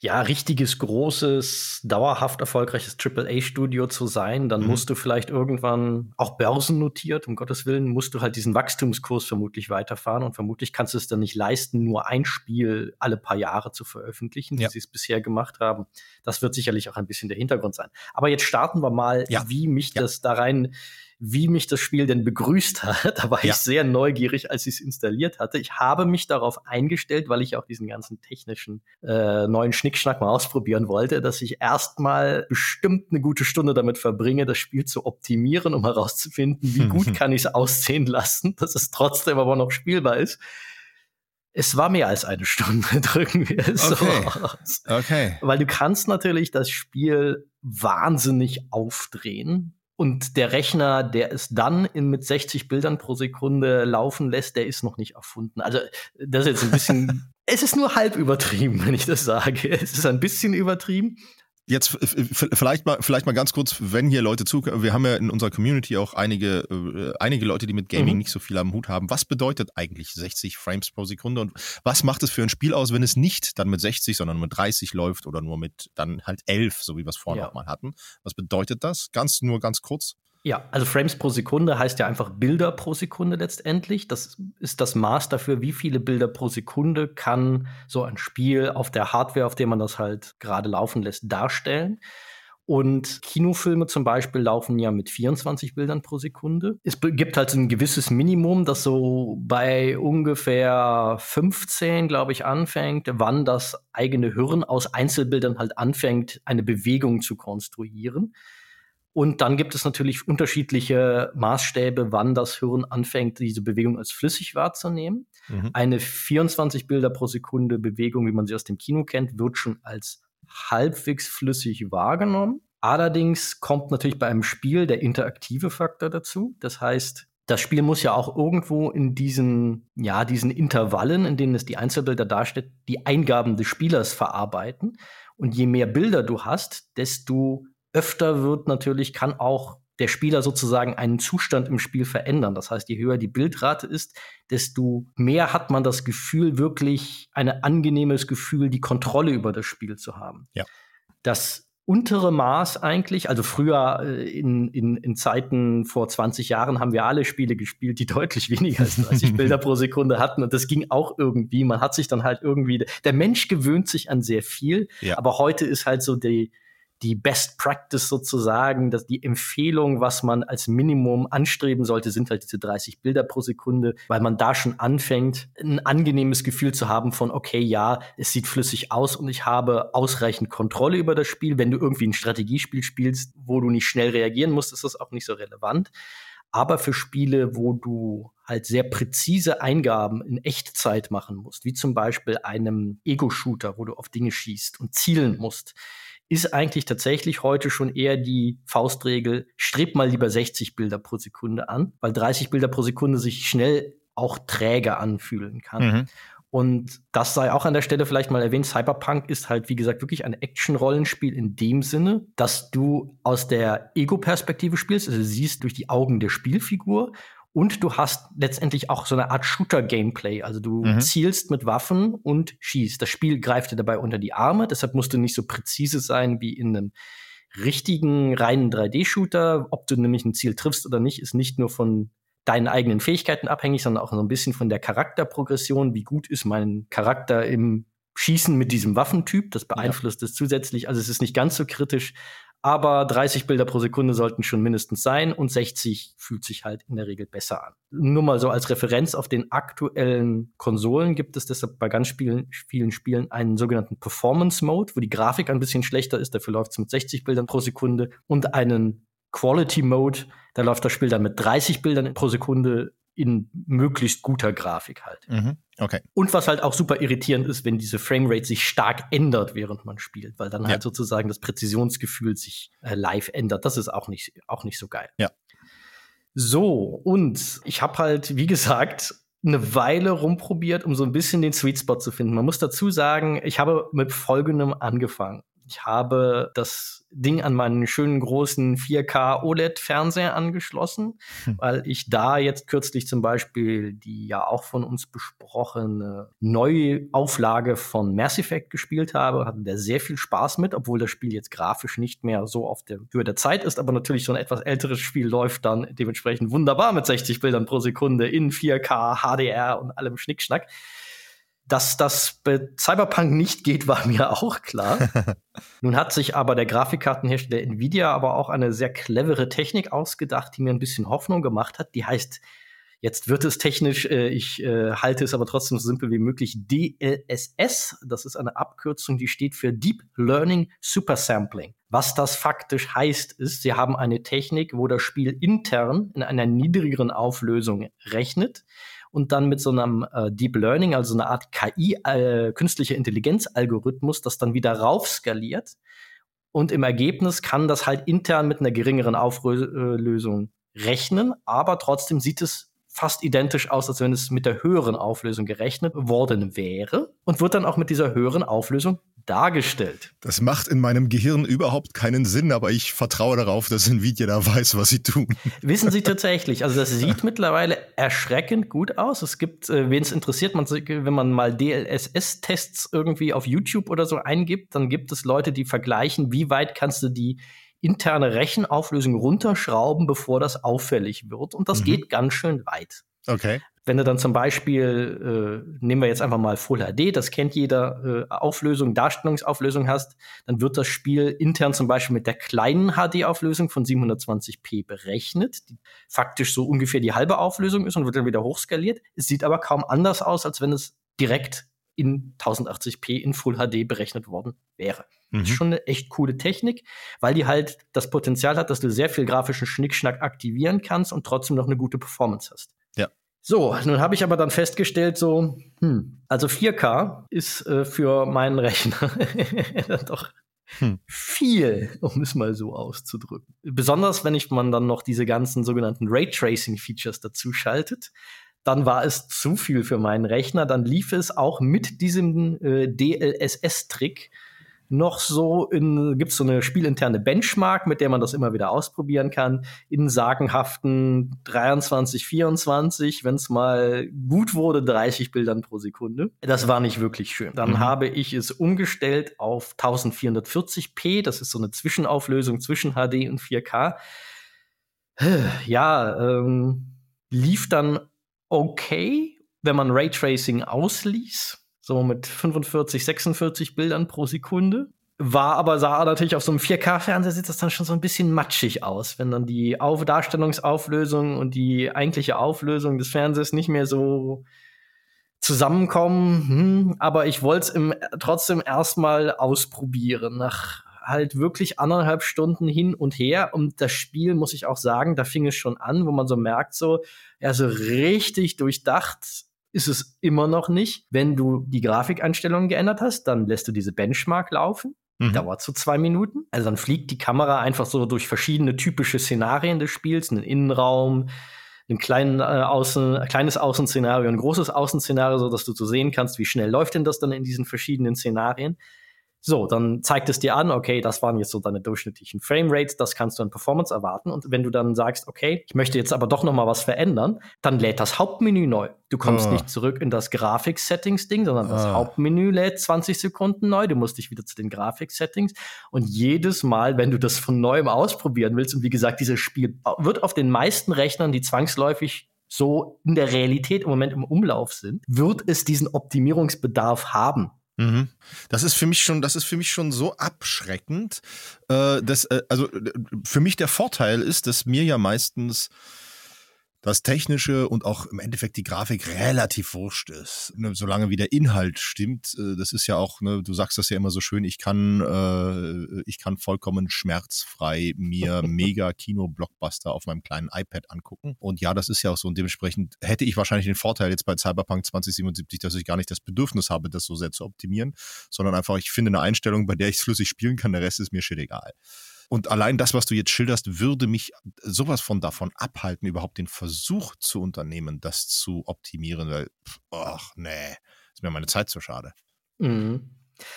ja, richtiges, großes, dauerhaft erfolgreiches AAA-Studio zu sein, dann mhm. musst du vielleicht irgendwann auch börsennotiert, um Gottes Willen, musst du halt diesen Wachstumskurs vermutlich weiterfahren und vermutlich kannst du es dann nicht leisten, nur ein Spiel alle paar Jahre zu veröffentlichen, ja. wie sie es bisher gemacht haben. Das wird sicherlich auch ein bisschen der Hintergrund sein. Aber jetzt starten wir mal, ja. wie mich ja. das da rein wie mich das Spiel denn begrüßt [LAUGHS] hat. Da war ja. ich sehr neugierig, als ich es installiert hatte. Ich habe mich darauf eingestellt, weil ich auch diesen ganzen technischen äh, neuen Schnickschnack mal ausprobieren wollte, dass ich erstmal bestimmt eine gute Stunde damit verbringe, das Spiel zu optimieren, um herauszufinden, wie gut [LAUGHS] kann ich es aussehen lassen, dass es trotzdem aber noch spielbar ist. Es war mehr als eine Stunde, [LAUGHS] drücken wir es okay. so aus. Okay. Weil du kannst natürlich das Spiel wahnsinnig aufdrehen und der Rechner, der es dann in, mit 60 Bildern pro Sekunde laufen lässt, der ist noch nicht erfunden. Also das ist jetzt ein bisschen, [LAUGHS] es ist nur halb übertrieben, wenn ich das sage. Es ist ein bisschen übertrieben, Jetzt vielleicht mal, vielleicht mal ganz kurz, wenn hier Leute zuhören, wir haben ja in unserer Community auch einige, äh, einige Leute, die mit Gaming mhm. nicht so viel am Hut haben. Was bedeutet eigentlich 60 Frames pro Sekunde und was macht es für ein Spiel aus, wenn es nicht dann mit 60, sondern mit 30 läuft oder nur mit dann halt 11, so wie wir es vorhin ja. auch mal hatten? Was bedeutet das? Ganz, nur ganz kurz. Ja, also Frames pro Sekunde heißt ja einfach Bilder pro Sekunde letztendlich. Das ist das Maß dafür, wie viele Bilder pro Sekunde kann so ein Spiel auf der Hardware, auf der man das halt gerade laufen lässt, darstellen. Und Kinofilme zum Beispiel laufen ja mit 24 Bildern pro Sekunde. Es gibt halt ein gewisses Minimum, das so bei ungefähr 15, glaube ich, anfängt, wann das eigene Hirn aus Einzelbildern halt anfängt, eine Bewegung zu konstruieren. Und dann gibt es natürlich unterschiedliche Maßstäbe, wann das Hirn anfängt, diese Bewegung als flüssig wahrzunehmen. Mhm. Eine 24 Bilder pro Sekunde Bewegung, wie man sie aus dem Kino kennt, wird schon als halbwegs flüssig wahrgenommen. Allerdings kommt natürlich bei einem Spiel der interaktive Faktor dazu. Das heißt, das Spiel muss ja auch irgendwo in diesen, ja, diesen Intervallen, in denen es die Einzelbilder darstellt, die Eingaben des Spielers verarbeiten. Und je mehr Bilder du hast, desto öfter wird natürlich, kann auch der Spieler sozusagen einen Zustand im Spiel verändern. Das heißt, je höher die Bildrate ist, desto mehr hat man das Gefühl, wirklich ein angenehmes Gefühl, die Kontrolle über das Spiel zu haben. Ja. Das untere Maß eigentlich, also früher äh, in, in, in Zeiten vor 20 Jahren haben wir alle Spiele gespielt, die [LAUGHS] deutlich weniger als 30 Bilder pro Sekunde hatten und das ging auch irgendwie. Man hat sich dann halt irgendwie, der Mensch gewöhnt sich an sehr viel, ja. aber heute ist halt so die, die Best Practice sozusagen, dass die Empfehlung, was man als Minimum anstreben sollte, sind halt diese 30 Bilder pro Sekunde, weil man da schon anfängt, ein angenehmes Gefühl zu haben von, okay, ja, es sieht flüssig aus und ich habe ausreichend Kontrolle über das Spiel. Wenn du irgendwie ein Strategiespiel spielst, wo du nicht schnell reagieren musst, ist das auch nicht so relevant. Aber für Spiele, wo du halt sehr präzise Eingaben in Echtzeit machen musst, wie zum Beispiel einem Ego-Shooter, wo du auf Dinge schießt und zielen musst, ist eigentlich tatsächlich heute schon eher die Faustregel, strebt mal lieber 60 Bilder pro Sekunde an, weil 30 Bilder pro Sekunde sich schnell auch träge anfühlen kann. Mhm. Und das sei auch an der Stelle vielleicht mal erwähnt. Cyberpunk ist halt, wie gesagt, wirklich ein Action-Rollenspiel in dem Sinne, dass du aus der Ego-Perspektive spielst, also siehst durch die Augen der Spielfigur und du hast letztendlich auch so eine Art Shooter-Gameplay. Also du mhm. zielst mit Waffen und schießt. Das Spiel greift dir dabei unter die Arme. Deshalb musst du nicht so präzise sein wie in einem richtigen reinen 3D-Shooter. Ob du nämlich ein Ziel triffst oder nicht, ist nicht nur von deinen eigenen Fähigkeiten abhängig, sondern auch so ein bisschen von der Charakterprogression. Wie gut ist mein Charakter im Schießen mit diesem Waffentyp? Das beeinflusst ja. es zusätzlich. Also es ist nicht ganz so kritisch, aber 30 Bilder pro Sekunde sollten schon mindestens sein und 60 fühlt sich halt in der Regel besser an. Nur mal so als Referenz auf den aktuellen Konsolen gibt es deshalb bei ganz vielen, vielen Spielen einen sogenannten Performance Mode, wo die Grafik ein bisschen schlechter ist, dafür läuft es mit 60 Bildern pro Sekunde. Und einen Quality Mode, da läuft das Spiel dann mit 30 Bildern pro Sekunde in möglichst guter Grafik halt. Mhm. Okay. Und was halt auch super irritierend ist, wenn diese Framerate sich stark ändert, während man spielt, weil dann ja. halt sozusagen das Präzisionsgefühl sich äh, live ändert. Das ist auch nicht, auch nicht so geil. Ja. So, und ich habe halt, wie gesagt, eine Weile rumprobiert, um so ein bisschen den Sweet Spot zu finden. Man muss dazu sagen, ich habe mit folgendem angefangen. Ich habe das Ding an meinen schönen großen 4K OLED-Fernseher angeschlossen, hm. weil ich da jetzt kürzlich zum Beispiel die ja auch von uns besprochene Neuauflage von Mass Effect gespielt habe. Hatte der sehr viel Spaß mit, obwohl das Spiel jetzt grafisch nicht mehr so auf der Höhe der Zeit ist, aber natürlich so ein etwas älteres Spiel läuft dann dementsprechend wunderbar mit 60 Bildern pro Sekunde in 4K, HDR und allem Schnickschnack. Dass das bei Cyberpunk nicht geht, war mir auch klar. [LAUGHS] Nun hat sich aber der Grafikkartenhersteller Nvidia aber auch eine sehr clevere Technik ausgedacht, die mir ein bisschen Hoffnung gemacht hat. Die heißt, jetzt wird es technisch, äh, ich äh, halte es aber trotzdem so simpel wie möglich, DLSS. Das ist eine Abkürzung, die steht für Deep Learning Supersampling. Was das faktisch heißt, ist, sie haben eine Technik, wo das Spiel intern in einer niedrigeren Auflösung rechnet und dann mit so einem äh, Deep Learning, also eine Art KI, äh, künstliche Intelligenz-Algorithmus, das dann wieder raufskaliert. Und im Ergebnis kann das halt intern mit einer geringeren Auflösung rechnen, aber trotzdem sieht es fast identisch aus, als wenn es mit der höheren Auflösung gerechnet worden wäre und wird dann auch mit dieser höheren Auflösung dargestellt. Das macht in meinem Gehirn überhaupt keinen Sinn, aber ich vertraue darauf, dass Nvidia da weiß, was sie tun. [LAUGHS] Wissen Sie [LAUGHS] tatsächlich. Also das sieht mittlerweile erschreckend gut aus. Es gibt, äh, wen es interessiert, man, wenn man mal DLSS-Tests irgendwie auf YouTube oder so eingibt, dann gibt es Leute, die vergleichen, wie weit kannst du die interne Rechenauflösung runterschrauben, bevor das auffällig wird. Und das mhm. geht ganz schön weit. Okay. Wenn du dann zum Beispiel, äh, nehmen wir jetzt einfach mal Full HD, das kennt jeder, äh, Auflösung, Darstellungsauflösung hast, dann wird das Spiel intern zum Beispiel mit der kleinen HD-Auflösung von 720p berechnet, die faktisch so ungefähr die halbe Auflösung ist und wird dann wieder hochskaliert. Es sieht aber kaum anders aus, als wenn es direkt in 1080p in Full HD berechnet worden wäre. Mhm. Das ist schon eine echt coole Technik, weil die halt das Potenzial hat, dass du sehr viel grafischen Schnickschnack aktivieren kannst und trotzdem noch eine gute Performance hast. So, nun habe ich aber dann festgestellt, so, hm, also 4K ist äh, für meinen Rechner [LAUGHS] dann doch hm. viel, um es mal so auszudrücken. Besonders wenn ich man dann noch diese ganzen sogenannten Raytracing-Features dazu schaltet, dann war es zu viel für meinen Rechner. Dann lief es auch mit diesem äh, DLSS-Trick noch so in, gibt es so eine spielinterne Benchmark, mit der man das immer wieder ausprobieren kann, in sagenhaften 23, 24, wenn es mal gut wurde, 30 Bildern pro Sekunde. Das war nicht wirklich schön. Dann mhm. habe ich es umgestellt auf 1440p, das ist so eine Zwischenauflösung zwischen HD und 4K. Ja, ähm, lief dann okay, wenn man Raytracing ausließ so mit 45, 46 Bildern pro Sekunde. War aber, sah natürlich auf so einem 4K-Fernseher sieht das dann schon so ein bisschen matschig aus, wenn dann die auf Darstellungsauflösung und die eigentliche Auflösung des Fernsehers nicht mehr so zusammenkommen. Hm, aber ich wollte es trotzdem erstmal ausprobieren. Nach halt wirklich anderthalb Stunden hin und her. Und das Spiel, muss ich auch sagen, da fing es schon an, wo man so merkt, so, ja, so richtig durchdacht ist es immer noch nicht. Wenn du die Grafikeinstellungen geändert hast, dann lässt du diese Benchmark laufen. Mhm. Dauert so zwei Minuten. Also dann fliegt die Kamera einfach so durch verschiedene typische Szenarien des Spiels, einen Innenraum, ein kleinen, äh, Außen, kleines Außenszenario, ein großes Außenszenario, so dass du so sehen kannst, wie schnell läuft denn das dann in diesen verschiedenen Szenarien. So, dann zeigt es dir an, okay, das waren jetzt so deine durchschnittlichen Framerates, das kannst du an Performance erwarten. Und wenn du dann sagst, okay, ich möchte jetzt aber doch noch mal was verändern, dann lädt das Hauptmenü neu. Du kommst oh. nicht zurück in das Grafik-Settings-Ding, sondern das oh. Hauptmenü lädt 20 Sekunden neu. Du musst dich wieder zu den Grafik-Settings. Und jedes Mal, wenn du das von neuem ausprobieren willst, und wie gesagt, dieses Spiel wird auf den meisten Rechnern, die zwangsläufig so in der Realität im Moment im Umlauf sind, wird es diesen Optimierungsbedarf haben. Mhm. Das ist für mich schon, das ist für mich schon so abschreckend. Äh, dass, äh, also für mich der Vorteil ist, dass mir ja meistens das Technische und auch im Endeffekt die Grafik relativ wurscht ist. Ne, solange wie der Inhalt stimmt, äh, das ist ja auch, ne, du sagst das ja immer so schön, ich kann, äh, ich kann vollkommen schmerzfrei mir [LAUGHS] mega Kino-Blockbuster auf meinem kleinen iPad angucken. Und ja, das ist ja auch so. Und dementsprechend hätte ich wahrscheinlich den Vorteil jetzt bei Cyberpunk 2077, dass ich gar nicht das Bedürfnis habe, das so sehr zu optimieren, sondern einfach, ich finde eine Einstellung, bei der ich es flüssig spielen kann, der Rest ist mir shit egal. Und allein das, was du jetzt schilderst, würde mich sowas von davon abhalten, überhaupt den Versuch zu unternehmen, das zu optimieren, weil, ach nee, ist mir meine Zeit zu schade. Mhm.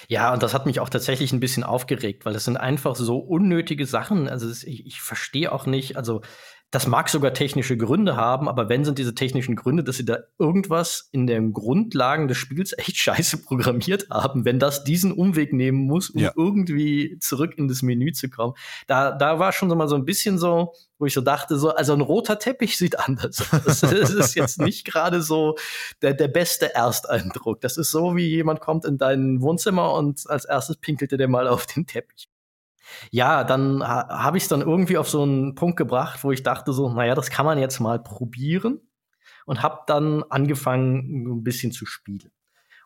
Ja, und das hat mich auch tatsächlich ein bisschen aufgeregt, weil das sind einfach so unnötige Sachen. Also ich, ich verstehe auch nicht, also das mag sogar technische Gründe haben, aber wenn sind diese technischen Gründe, dass sie da irgendwas in den Grundlagen des Spiels echt scheiße programmiert haben, wenn das diesen Umweg nehmen muss, um ja. irgendwie zurück in das Menü zu kommen. Da, da war schon so mal so ein bisschen so, wo ich so dachte, so, also ein roter Teppich sieht anders aus. [LAUGHS] Das ist jetzt nicht gerade so der, der beste Ersteindruck. Das ist so, wie jemand kommt in dein Wohnzimmer und als erstes pinkelt er dir mal auf den Teppich. Ja, dann ha habe ich es dann irgendwie auf so einen Punkt gebracht, wo ich dachte so, naja, das kann man jetzt mal probieren und habe dann angefangen, ein bisschen zu spielen.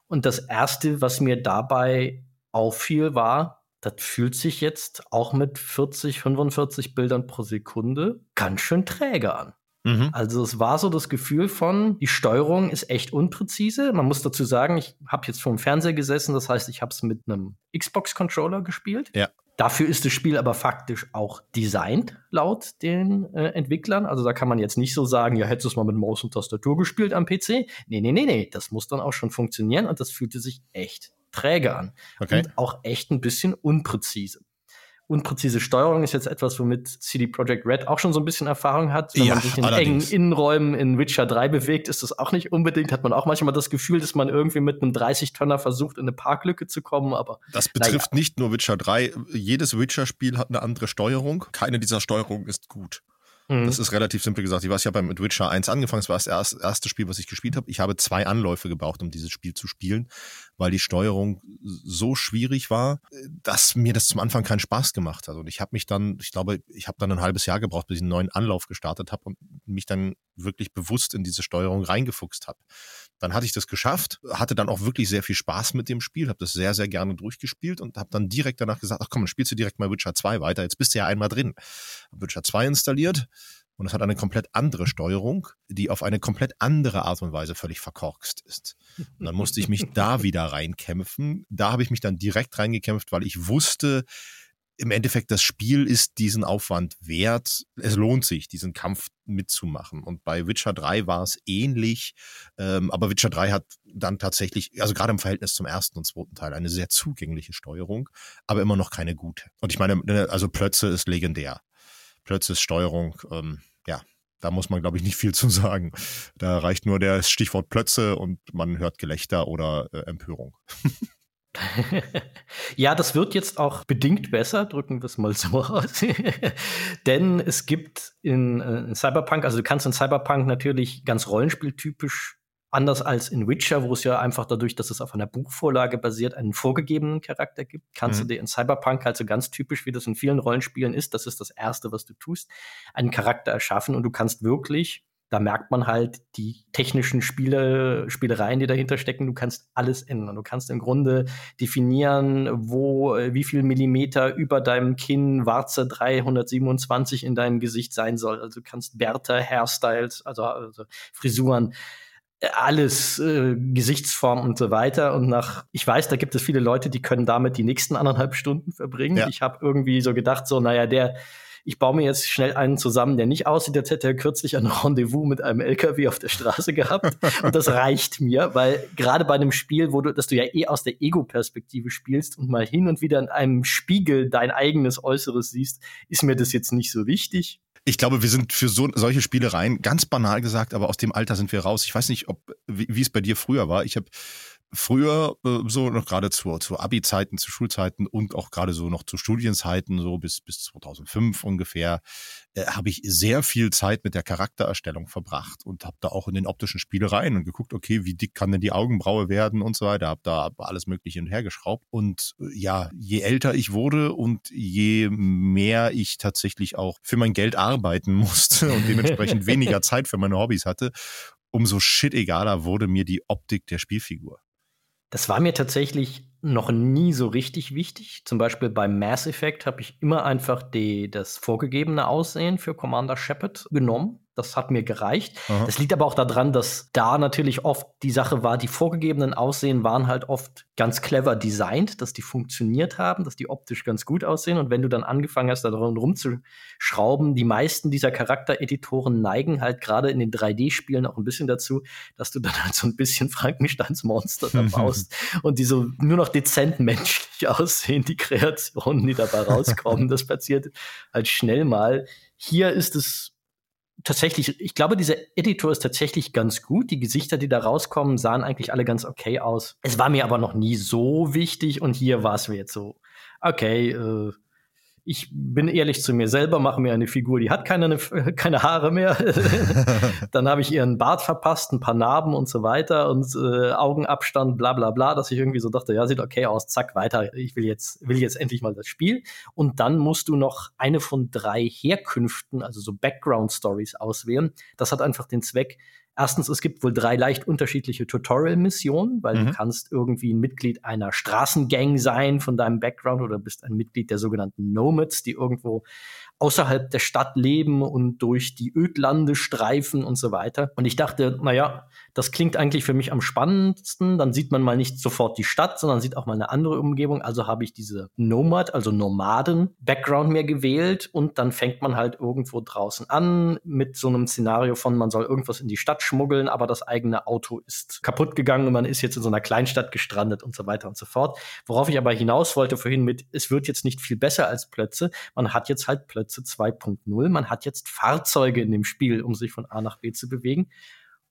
Und das erste, was mir dabei auffiel, war, das fühlt sich jetzt auch mit 40, 45 Bildern pro Sekunde ganz schön träge an. Mhm. Also es war so das Gefühl von, die Steuerung ist echt unpräzise. Man muss dazu sagen, ich habe jetzt vor dem Fernseher gesessen, das heißt, ich habe es mit einem Xbox-Controller gespielt. Ja. Dafür ist das Spiel aber faktisch auch designt, laut den äh, Entwicklern. Also da kann man jetzt nicht so sagen, ja, hättest du es mal mit Maus und Tastatur gespielt am PC. Nee, nee, nee, nee. Das muss dann auch schon funktionieren und das fühlte sich echt träge an. Okay. Und auch echt ein bisschen unpräzise unpräzise Steuerung ist jetzt etwas, womit CD Projekt Red auch schon so ein bisschen Erfahrung hat. Wenn ja, man sich in allerdings. engen Innenräumen in Witcher 3 bewegt, ist das auch nicht unbedingt, hat man auch manchmal das Gefühl, dass man irgendwie mit einem 30-Tonner versucht, in eine Parklücke zu kommen, aber. Das betrifft ja. nicht nur Witcher 3. Jedes Witcher-Spiel hat eine andere Steuerung. Keine dieser Steuerungen ist gut. Mhm. Das ist relativ simpel gesagt. Ich weiß, ich habe mit Witcher 1 angefangen. Es war das erste Spiel, was ich gespielt habe. Ich habe zwei Anläufe gebraucht, um dieses Spiel zu spielen, weil die Steuerung so schwierig war, dass mir das zum Anfang keinen Spaß gemacht hat. Und ich habe mich dann, ich glaube, ich habe dann ein halbes Jahr gebraucht, bis ich einen neuen Anlauf gestartet habe und mich dann wirklich bewusst in diese Steuerung reingefuchst habe. Dann hatte ich das geschafft, hatte dann auch wirklich sehr viel Spaß mit dem Spiel, habe das sehr, sehr gerne durchgespielt und habe dann direkt danach gesagt, ach komm, dann spielst du direkt mal Witcher 2 weiter, jetzt bist du ja einmal drin. Hab Witcher 2 installiert und es hat eine komplett andere Steuerung, die auf eine komplett andere Art und Weise völlig verkorkst ist. Und dann musste ich mich da [LAUGHS] wieder reinkämpfen. Da habe ich mich dann direkt reingekämpft, weil ich wusste, im Endeffekt, das Spiel ist diesen Aufwand wert. Es lohnt sich, diesen Kampf mitzumachen. Und bei Witcher 3 war es ähnlich. Ähm, aber Witcher 3 hat dann tatsächlich, also gerade im Verhältnis zum ersten und zweiten Teil, eine sehr zugängliche Steuerung, aber immer noch keine gute. Und ich meine, ne, also Plötze ist legendär. Plötzes Steuerung, ähm, ja, da muss man, glaube ich, nicht viel zu sagen. Da reicht nur der Stichwort Plötze und man hört Gelächter oder äh, Empörung. [LAUGHS] [LAUGHS] ja, das wird jetzt auch bedingt besser, drücken wir es mal so aus. [LAUGHS] Denn es gibt in, äh, in, Cyberpunk, also du kannst in Cyberpunk natürlich ganz rollenspieltypisch, anders als in Witcher, wo es ja einfach dadurch, dass es auf einer Buchvorlage basiert, einen vorgegebenen Charakter gibt, kannst mhm. du dir in Cyberpunk also ganz typisch, wie das in vielen Rollenspielen ist, das ist das Erste, was du tust, einen Charakter erschaffen und du kannst wirklich da merkt man halt die technischen Spiele, Spielereien, die dahinter stecken. Du kannst alles ändern. Du kannst im Grunde definieren, wo, wie viel Millimeter über deinem Kinn Warze 327 in deinem Gesicht sein soll. Also du kannst Bärte, Hairstyles, also, also Frisuren alles, äh, Gesichtsform und so weiter. Und nach, ich weiß, da gibt es viele Leute, die können damit die nächsten anderthalb Stunden verbringen. Ja. Ich habe irgendwie so gedacht, so, naja, der, ich baue mir jetzt schnell einen zusammen, der nicht aussieht, als hätte er kürzlich ein Rendezvous mit einem LKW auf der Straße gehabt. Und das reicht mir, weil gerade bei einem Spiel, wo du, dass du ja eh aus der Ego-Perspektive spielst und mal hin und wieder in einem Spiegel dein eigenes Äußeres siehst, ist mir das jetzt nicht so wichtig. Ich glaube, wir sind für so, solche Spielereien, ganz banal gesagt, aber aus dem Alter sind wir raus. Ich weiß nicht, ob, wie, es bei dir früher war. Ich habe früher äh, so noch gerade zu, zu Abi-Zeiten, zu Schulzeiten und auch gerade so noch zu Studienzeiten, so bis, bis 2005 ungefähr, äh, habe ich sehr viel Zeit mit der Charaktererstellung verbracht und habe da auch in den optischen Spielereien und geguckt, okay, wie dick kann denn die Augenbraue werden und so weiter, habe da alles mögliche hin und her geschraubt und äh, ja, je älter ich wurde und je mehr ich tatsächlich auch für mein Geld arbeiten [LAUGHS] musste und dementsprechend [LAUGHS] weniger Zeit für meine Hobbys hatte, umso shit egaler wurde mir die Optik der Spielfigur. Das war mir tatsächlich noch nie so richtig wichtig. Zum Beispiel beim Mass Effect habe ich immer einfach die, das vorgegebene Aussehen für Commander Shepard genommen das hat mir gereicht. Aha. Das liegt aber auch daran, dass da natürlich oft die Sache war, die vorgegebenen Aussehen waren halt oft ganz clever designt, dass die funktioniert haben, dass die optisch ganz gut aussehen. Und wenn du dann angefangen hast, da drum rumzuschrauben, die meisten dieser Charaktereditoren neigen halt gerade in den 3D-Spielen auch ein bisschen dazu, dass du [LAUGHS] dann halt so ein bisschen Frankensteins Monster da baust [LAUGHS] und die so nur noch dezent menschlich [LAUGHS] aussehen, die Kreationen, die dabei rauskommen. das passiert halt schnell mal. Hier ist es tatsächlich, ich glaube, dieser Editor ist tatsächlich ganz gut. Die Gesichter, die da rauskommen, sahen eigentlich alle ganz okay aus. Es war mir aber noch nie so wichtig und hier war es mir jetzt so, okay, äh, ich bin ehrlich zu mir selber, mache mir eine Figur, die hat keine, [LAUGHS] keine Haare mehr. [LAUGHS] dann habe ich ihren Bart verpasst, ein paar Narben und so weiter und äh, Augenabstand, bla bla bla, dass ich irgendwie so dachte, ja, sieht okay aus, zack, weiter. Ich will jetzt, will jetzt endlich mal das Spiel. Und dann musst du noch eine von drei Herkünften, also so Background-Stories auswählen. Das hat einfach den Zweck, Erstens, es gibt wohl drei leicht unterschiedliche Tutorial-Missionen, weil mhm. du kannst irgendwie ein Mitglied einer Straßengang sein von deinem Background oder bist ein Mitglied der sogenannten Nomads, die irgendwo außerhalb der Stadt leben und durch die Ödlande streifen und so weiter. Und ich dachte, naja, das klingt eigentlich für mich am spannendsten. Dann sieht man mal nicht sofort die Stadt, sondern sieht auch mal eine andere Umgebung. Also habe ich diese Nomad, also Nomaden-Background mir gewählt und dann fängt man halt irgendwo draußen an mit so einem Szenario von, man soll irgendwas in die Stadt schmuggeln, aber das eigene Auto ist kaputt gegangen und man ist jetzt in so einer Kleinstadt gestrandet und so weiter und so fort. Worauf ich aber hinaus wollte vorhin mit, es wird jetzt nicht viel besser als Plötze. Man hat jetzt halt Plötze Plätze 2.0. Man hat jetzt Fahrzeuge in dem Spiel, um sich von A nach B zu bewegen.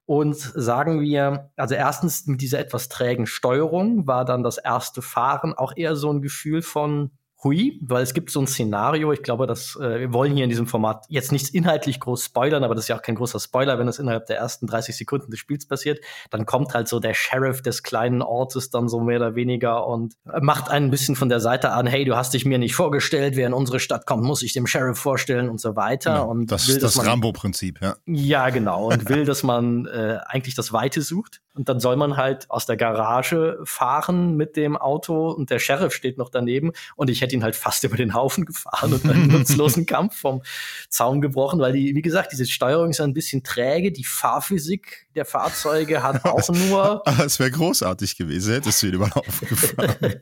Und sagen wir, also erstens mit dieser etwas trägen Steuerung war dann das erste Fahren auch eher so ein Gefühl von, hui, weil es gibt so ein Szenario, ich glaube, dass äh, wir wollen hier in diesem Format jetzt nichts inhaltlich groß spoilern, aber das ist ja auch kein großer Spoiler, wenn das innerhalb der ersten 30 Sekunden des Spiels passiert, dann kommt halt so der Sheriff des kleinen Ortes dann so mehr oder weniger und macht einen ein bisschen von der Seite an, hey, du hast dich mir nicht vorgestellt, wer in unsere Stadt kommt, muss ich dem Sheriff vorstellen und so weiter. Ja, und das ist das Rambo-Prinzip, ja. Ja, genau. Und [LAUGHS] will, dass man äh, eigentlich das Weite sucht. Und dann soll man halt aus der Garage fahren mit dem Auto und der Sheriff steht noch daneben und ich hätte ihn halt fast über den Haufen gefahren und einen nutzlosen [LAUGHS] Kampf vom Zaun gebrochen, weil die, wie gesagt, diese Steuerung ist ein bisschen träge, die Fahrphysik der Fahrzeuge hat auch nur. [LAUGHS] es wäre großartig gewesen, hättest du ihn über den Haufen gefahren. [LAUGHS]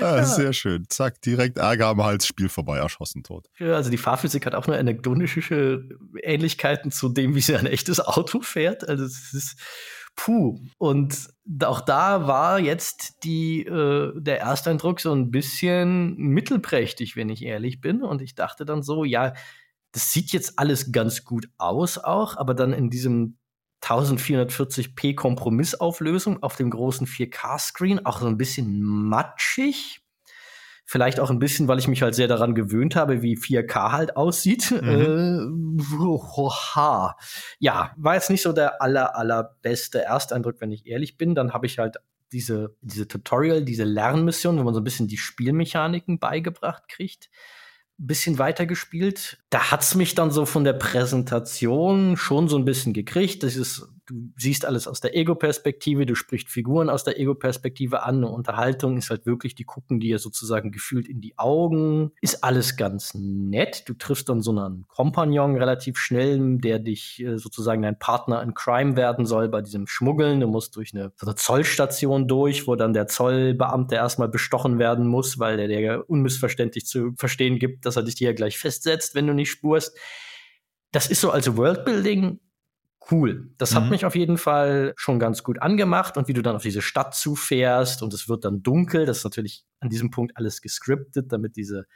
ah, ja. Sehr schön. Zack, direkt Ärger am Hals, Spiel vorbei, erschossen, tot. Ja, also die Fahrphysik hat auch nur anekdotische Ähnlichkeiten zu dem, wie sie ein echtes Auto fährt. Also es ist puh. Und auch da war jetzt die, äh, der Ersteindruck so ein bisschen mittelprächtig, wenn ich ehrlich bin. Und ich dachte dann so, ja, das sieht jetzt alles ganz gut aus auch, aber dann in diesem 1440p Kompromissauflösung auf dem großen 4K-Screen auch so ein bisschen matschig. Vielleicht auch ein bisschen, weil ich mich halt sehr daran gewöhnt habe, wie 4K halt aussieht. Mhm. Äh. Ja, war jetzt nicht so der aller, allerbeste Ersteindruck, wenn ich ehrlich bin. Dann habe ich halt diese, diese Tutorial, diese Lernmission, wo man so ein bisschen die Spielmechaniken beigebracht kriegt bisschen weitergespielt. Da hat's mich dann so von der Präsentation schon so ein bisschen gekriegt. Das ist du siehst alles aus der Ego-Perspektive, du sprichst Figuren aus der Ego-Perspektive an. Eine Unterhaltung ist halt wirklich, die gucken dir sozusagen gefühlt in die Augen. Ist alles ganz nett. Du triffst dann so einen Kompagnon relativ schnell, der dich äh, sozusagen dein Partner in Crime werden soll bei diesem Schmuggeln. Du musst durch eine, so eine Zollstation durch, wo dann der Zollbeamte erstmal bestochen werden muss, weil der dir unmissverständlich zu verstehen gibt, dass er dich hier gleich festsetzt, wenn du nicht spurst. Das ist so als Worldbuilding cool. Das hat mhm. mich auf jeden Fall schon ganz gut angemacht und wie du dann auf diese Stadt zufährst und es wird dann dunkel, das ist natürlich an diesem Punkt alles gescriptet, damit diese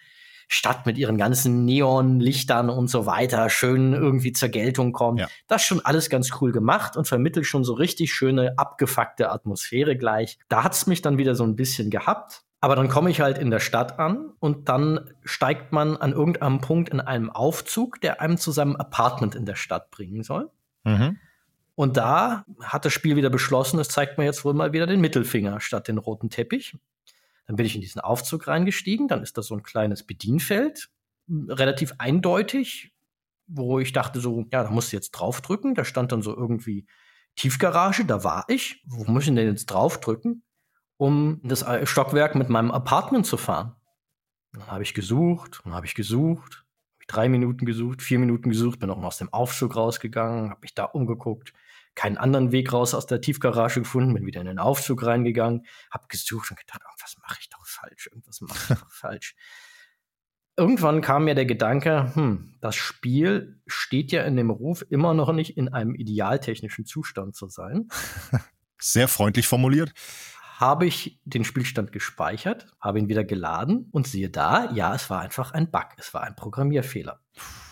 Stadt mit ihren ganzen Neonlichtern und so weiter schön irgendwie zur Geltung kommt. Ja. Das ist schon alles ganz cool gemacht und vermittelt schon so richtig schöne, abgefuckte Atmosphäre gleich. Da hat's mich dann wieder so ein bisschen gehabt. Aber dann komme ich halt in der Stadt an und dann steigt man an irgendeinem Punkt in einem Aufzug, der einem zu seinem Apartment in der Stadt bringen soll. Mhm. Und da hat das Spiel wieder beschlossen, es zeigt mir jetzt wohl mal wieder den Mittelfinger statt den roten Teppich. Dann bin ich in diesen Aufzug reingestiegen, dann ist das so ein kleines Bedienfeld, relativ eindeutig, wo ich dachte so, ja, da musst du jetzt draufdrücken. Da stand dann so irgendwie Tiefgarage, da war ich. Wo muss ich denn jetzt draufdrücken, um das Stockwerk mit meinem Apartment zu fahren? Dann habe ich gesucht, dann habe ich gesucht, drei Minuten gesucht, vier Minuten gesucht, bin auch mal aus dem Aufzug rausgegangen, habe mich da umgeguckt, keinen anderen Weg raus aus der Tiefgarage gefunden, bin wieder in den Aufzug reingegangen, habe gesucht und gedacht, irgendwas mache ich doch falsch, irgendwas mache ich doch [LAUGHS] falsch. Irgendwann kam mir der Gedanke, hm, das Spiel steht ja in dem Ruf, immer noch nicht in einem idealtechnischen Zustand zu sein. [LAUGHS] Sehr freundlich formuliert habe ich den Spielstand gespeichert, habe ihn wieder geladen und siehe da, ja, es war einfach ein Bug, es war ein Programmierfehler.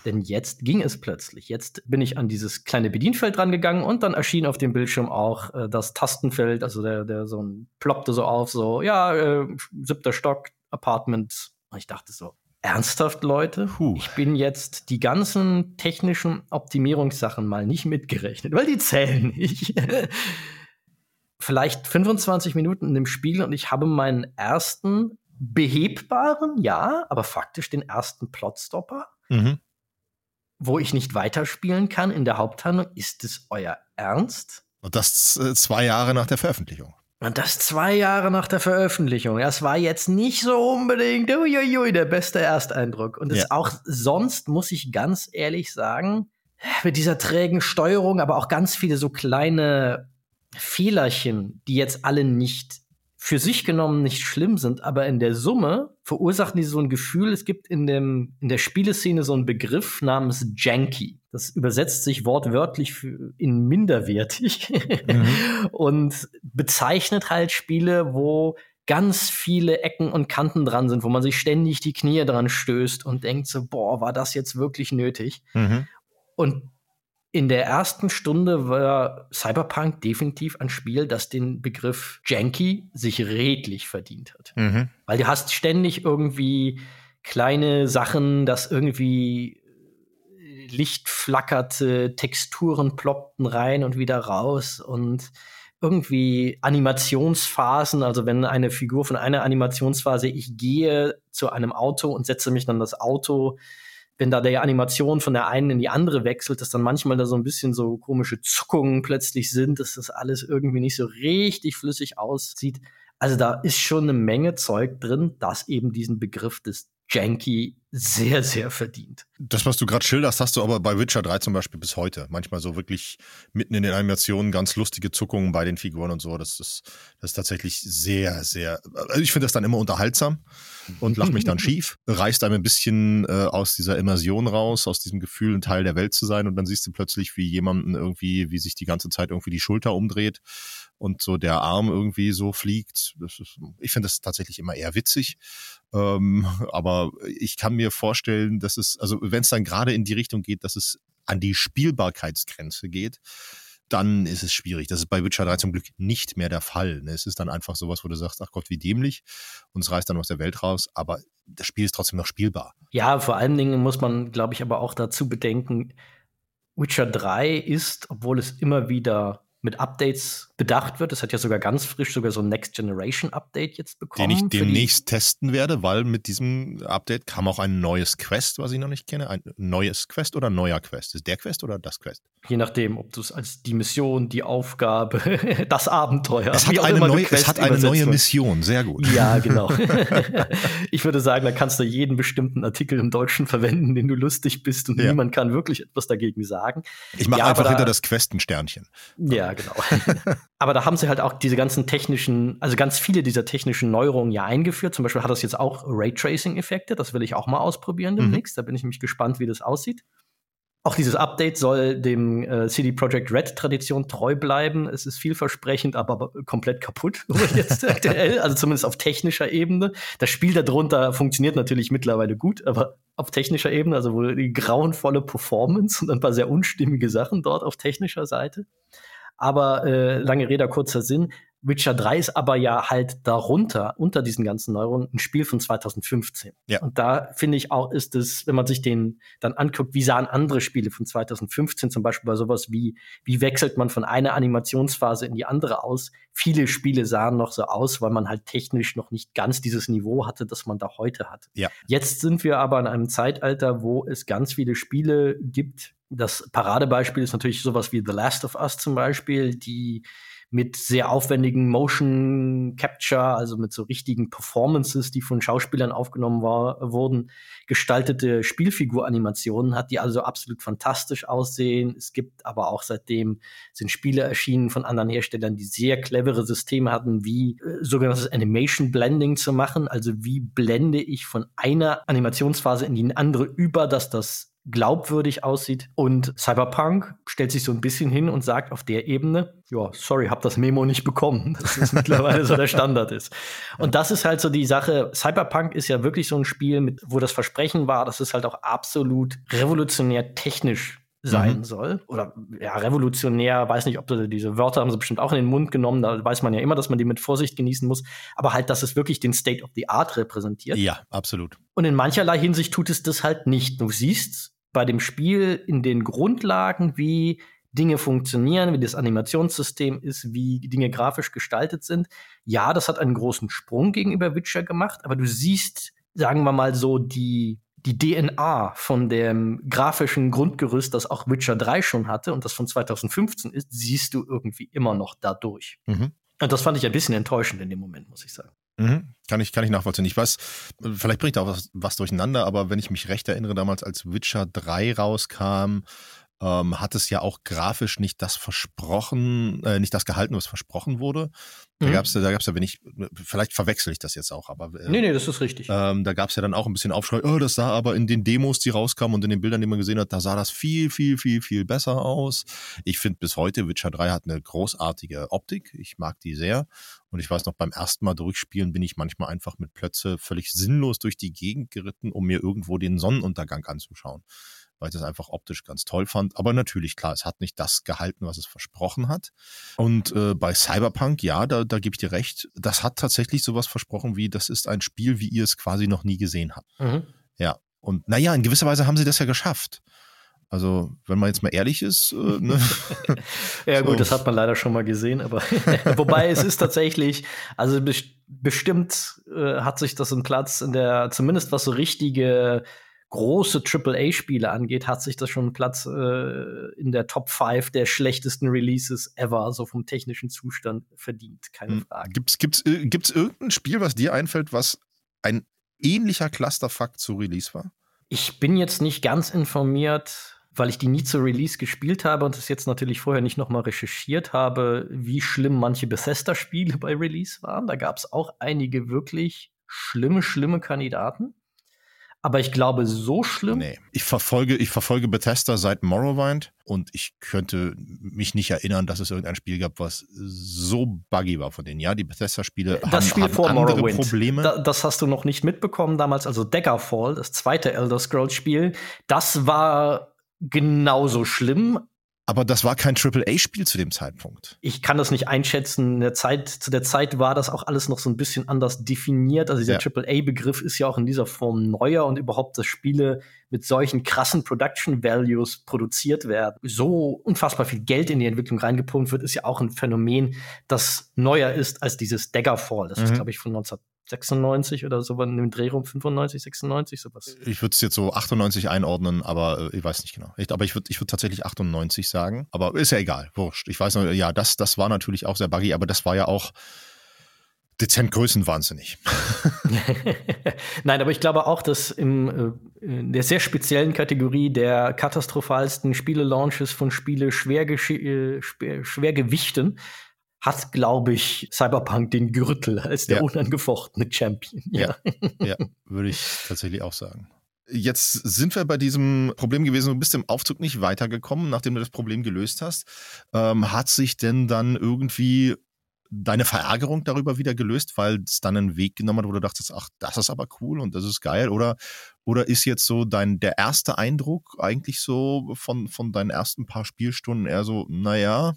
Denn jetzt ging es plötzlich. Jetzt bin ich an dieses kleine Bedienfeld rangegangen und dann erschien auf dem Bildschirm auch äh, das Tastenfeld, also der, der so ein ploppte so auf, so, ja, äh, siebter Stock, Apartment. Und ich dachte so, ernsthaft, Leute? Puh. Ich bin jetzt die ganzen technischen Optimierungssachen mal nicht mitgerechnet, weil die zählen nicht. [LAUGHS] vielleicht 25 Minuten in dem Spiel und ich habe meinen ersten behebbaren, ja, aber faktisch den ersten Plotstopper, mhm. wo ich nicht weiterspielen kann in der Haupthandlung. Ist es euer Ernst? Und das äh, zwei Jahre nach der Veröffentlichung. Und das zwei Jahre nach der Veröffentlichung. Das war jetzt nicht so unbedingt uiuiui, der beste Ersteindruck. Und ja. auch sonst, muss ich ganz ehrlich sagen, mit dieser trägen Steuerung, aber auch ganz viele so kleine Fehlerchen, die jetzt alle nicht für sich genommen nicht schlimm sind, aber in der Summe verursachen die so ein Gefühl, es gibt in, dem, in der Spieleszene so einen Begriff namens Janky. Das übersetzt sich wortwörtlich in minderwertig mhm. [LAUGHS] und bezeichnet halt Spiele, wo ganz viele Ecken und Kanten dran sind, wo man sich ständig die Knie dran stößt und denkt so, boah, war das jetzt wirklich nötig? Mhm. Und in der ersten Stunde war Cyberpunk definitiv ein Spiel, das den Begriff Janky sich redlich verdient hat. Mhm. Weil du hast ständig irgendwie kleine Sachen, dass irgendwie Licht flackerte, Texturen ploppten rein und wieder raus und irgendwie Animationsphasen, also wenn eine Figur von einer Animationsphase, ich gehe zu einem Auto und setze mich dann das Auto wenn da der Animation von der einen in die andere wechselt, dass dann manchmal da so ein bisschen so komische Zuckungen plötzlich sind, dass das alles irgendwie nicht so richtig flüssig aussieht. Also da ist schon eine Menge Zeug drin, das eben diesen Begriff des Janky sehr, sehr verdient. Das, was du gerade schilderst, hast du aber bei Witcher 3 zum Beispiel bis heute. Manchmal so wirklich mitten in den Animationen ganz lustige Zuckungen bei den Figuren und so. Das ist, das ist tatsächlich sehr, sehr. Also ich finde das dann immer unterhaltsam und lach mich dann [LAUGHS] schief. Reißt einem ein bisschen äh, aus dieser Immersion raus, aus diesem Gefühl, ein Teil der Welt zu sein. Und dann siehst du plötzlich, wie jemanden irgendwie, wie sich die ganze Zeit irgendwie die Schulter umdreht und so der Arm irgendwie so fliegt. Ist, ich finde das tatsächlich immer eher witzig. Ähm, aber ich kann mir vorstellen, dass es, also wenn es dann gerade in die Richtung geht, dass es an die Spielbarkeitsgrenze geht, dann ist es schwierig. Das ist bei Witcher 3 zum Glück nicht mehr der Fall. Ne? Es ist dann einfach sowas, wo du sagst, ach Gott, wie dämlich. Und es reißt dann aus der Welt raus. Aber das Spiel ist trotzdem noch spielbar. Ja, vor allen Dingen muss man, glaube ich, aber auch dazu bedenken, Witcher 3 ist, obwohl es immer wieder mit Updates bedacht wird. Es hat ja sogar ganz frisch sogar so ein Next Generation Update jetzt bekommen. Den ich demnächst testen werde, weil mit diesem Update kam auch ein neues Quest, was ich noch nicht kenne. Ein neues Quest oder neuer Quest? Ist der Quest oder das Quest? Je nachdem, ob du es als die Mission, die Aufgabe, [LAUGHS] das Abenteuer. Es hat, eine neue, es hat eine neue Mission, sehr gut. Ja, genau. [LAUGHS] [LAUGHS] ich würde sagen, da kannst du jeden bestimmten Artikel im Deutschen verwenden, den du lustig bist und ja. niemand kann wirklich etwas dagegen sagen. Ich mache ja, einfach hinter das Quest ein Sternchen. Ja, genau. Aber da haben sie halt auch diese ganzen technischen, also ganz viele dieser technischen Neuerungen ja eingeführt. Zum Beispiel hat das jetzt auch Raytracing-Effekte. Das will ich auch mal ausprobieren mhm. demnächst. Mhm. Da bin ich nämlich gespannt, wie das aussieht. Auch dieses Update soll dem äh, CD Projekt Red Tradition treu bleiben. Es ist vielversprechend, aber komplett kaputt [LAUGHS] jetzt [LAUGHS] aktuell, also zumindest auf technischer Ebene. Das Spiel darunter funktioniert natürlich mittlerweile gut, aber auf technischer Ebene, also wohl die grauenvolle Performance und ein paar sehr unstimmige Sachen dort auf technischer Seite. Aber äh, lange Rede, kurzer Sinn. Witcher 3 ist aber ja halt darunter, unter diesen ganzen Neuerungen, ein Spiel von 2015. Ja. Und da finde ich auch, ist es, wenn man sich den dann anguckt, wie sahen andere Spiele von 2015 zum Beispiel bei sowas wie, wie wechselt man von einer Animationsphase in die andere aus? Viele Spiele sahen noch so aus, weil man halt technisch noch nicht ganz dieses Niveau hatte, das man da heute hat. Ja. Jetzt sind wir aber in einem Zeitalter, wo es ganz viele Spiele gibt. Das Paradebeispiel ist natürlich sowas wie The Last of Us zum Beispiel, die mit sehr aufwendigen Motion Capture, also mit so richtigen Performances, die von Schauspielern aufgenommen war, wurden, gestaltete Spielfiguranimationen hat, die also absolut fantastisch aussehen. Es gibt aber auch seitdem sind Spiele erschienen von anderen Herstellern, die sehr clevere Systeme hatten, wie äh, sogenanntes Animation Blending zu machen. Also wie blende ich von einer Animationsphase in die andere über, dass das glaubwürdig aussieht. Und Cyberpunk stellt sich so ein bisschen hin und sagt auf der Ebene, ja, sorry, hab das Memo nicht bekommen, [LAUGHS] dass es mittlerweile so der Standard ist. Und das ist halt so die Sache. Cyberpunk ist ja wirklich so ein Spiel, mit, wo das Versprechen war, dass es halt auch absolut revolutionär technisch sein mhm. soll. Oder ja, revolutionär, weiß nicht, ob diese Wörter haben sie bestimmt auch in den Mund genommen. Da weiß man ja immer, dass man die mit Vorsicht genießen muss. Aber halt, dass es wirklich den State of the Art repräsentiert. Ja, absolut. Und in mancherlei Hinsicht tut es das halt nicht. Du siehst bei dem Spiel in den Grundlagen, wie Dinge funktionieren, wie das Animationssystem ist, wie Dinge grafisch gestaltet sind. Ja, das hat einen großen Sprung gegenüber Witcher gemacht, aber du siehst, sagen wir mal so, die, die DNA von dem grafischen Grundgerüst, das auch Witcher 3 schon hatte und das von 2015 ist, siehst du irgendwie immer noch dadurch. Mhm. Und das fand ich ein bisschen enttäuschend in dem Moment, muss ich sagen. Mhm. Kann ich, kann ich nachvollziehen. Ich weiß, vielleicht bringt auch was, was durcheinander, aber wenn ich mich recht erinnere, damals als Witcher 3 rauskam, ähm, hat es ja auch grafisch nicht das versprochen, äh, nicht das gehalten, was versprochen wurde. Da mhm. gab es, da gab's ja, wenn ich, vielleicht verwechsel ich das jetzt auch, aber. Äh, nee, nee, das ist richtig. Ähm, da gab es ja dann auch ein bisschen Aufschrei, oh, das sah aber in den Demos, die rauskamen und in den Bildern, die man gesehen hat, da sah das viel, viel, viel, viel besser aus. Ich finde bis heute, Witcher 3 hat eine großartige Optik. Ich mag die sehr. Und ich weiß noch, beim ersten Mal durchspielen bin ich manchmal einfach mit Plötze völlig sinnlos durch die Gegend geritten, um mir irgendwo den Sonnenuntergang anzuschauen weil ich das einfach optisch ganz toll fand. Aber natürlich, klar, es hat nicht das gehalten, was es versprochen hat. Und äh, bei Cyberpunk, ja, da, da gebe ich dir recht, das hat tatsächlich sowas versprochen wie, das ist ein Spiel, wie ihr es quasi noch nie gesehen habt. Mhm. Ja. Und naja, in gewisser Weise haben sie das ja geschafft. Also, wenn man jetzt mal ehrlich ist. Äh, [LAUGHS] ne? ja, so. gut, das hat man leider schon mal gesehen, aber [LAUGHS] wobei es ist tatsächlich, also bestimmt äh, hat sich das einen Platz in der, zumindest was so richtige große AAA-Spiele angeht, hat sich das schon Platz äh, in der Top 5 der schlechtesten Releases ever, so vom technischen Zustand verdient. Keine hm. Frage. Gibt's, gibt's, äh, gibt's irgendein Spiel, was dir einfällt, was ein ähnlicher Clusterfuck zu Release war? Ich bin jetzt nicht ganz informiert, weil ich die nie zu Release gespielt habe und es jetzt natürlich vorher nicht noch mal recherchiert habe, wie schlimm manche Bethesda-Spiele [LAUGHS] bei Release waren. Da gab es auch einige wirklich schlimme, schlimme Kandidaten. Aber ich glaube, so schlimm. Nee. Ich verfolge, ich verfolge Bethesda seit Morrowind und ich könnte mich nicht erinnern, dass es irgendein Spiel gab, was so buggy war von denen. Ja, die Bethesda-Spiele haben, Spiel haben vor andere Morrowind. Probleme. Da, das hast du noch nicht mitbekommen damals. Also Daggerfall, das zweite Elder Scrolls-Spiel, das war genauso schlimm, aber das war kein AAA-Spiel zu dem Zeitpunkt. Ich kann das nicht einschätzen. In der Zeit, zu der Zeit war das auch alles noch so ein bisschen anders definiert. Also dieser ja. AAA-Begriff ist ja auch in dieser Form neuer und überhaupt, dass Spiele mit solchen krassen Production Values produziert werden, so unfassbar viel Geld in die Entwicklung reingepumpt wird, ist ja auch ein Phänomen, das neuer ist als dieses Daggerfall. Das mhm. ist, glaube ich, von 19 96 oder so, in dem Dreh rum 95, 96, sowas. Ich würde es jetzt so 98 einordnen, aber äh, ich weiß nicht genau. Ich, aber ich würde ich würd tatsächlich 98 sagen. Aber ist ja egal, wurscht. Ich weiß noch, ja, das, das war natürlich auch sehr buggy, aber das war ja auch dezent größenwahnsinnig. [LAUGHS] Nein, aber ich glaube auch, dass im, äh, in der sehr speziellen Kategorie der katastrophalsten Spiele-Launches von Spiele schwer, äh, schwer gewichten hat, glaube ich, Cyberpunk den Gürtel als der ja. unangefochtene Champion. Ja. ja, [LAUGHS] ja, würde ich tatsächlich auch sagen. Jetzt sind wir bei diesem Problem gewesen, du bist im Aufzug nicht weitergekommen, nachdem du das Problem gelöst hast. Ähm, hat sich denn dann irgendwie deine Verärgerung darüber wieder gelöst, weil es dann einen Weg genommen hat, wo du dachtest, ach, das ist aber cool und das ist geil? Oder, oder ist jetzt so dein, der erste Eindruck eigentlich so von, von deinen ersten paar Spielstunden eher so, naja,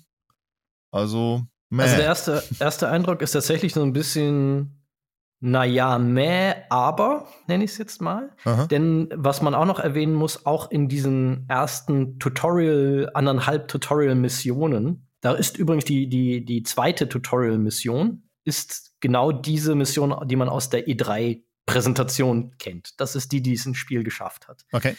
also Mäh. Also der erste, erste Eindruck ist tatsächlich so ein bisschen, naja, meh, aber, nenne ich es jetzt mal. Aha. Denn was man auch noch erwähnen muss, auch in diesen ersten Tutorial, anderthalb Tutorial-Missionen, da ist übrigens die, die, die zweite Tutorial-Mission, ist genau diese Mission, die man aus der E3-Präsentation kennt. Das ist die, die es ins Spiel geschafft hat. Okay.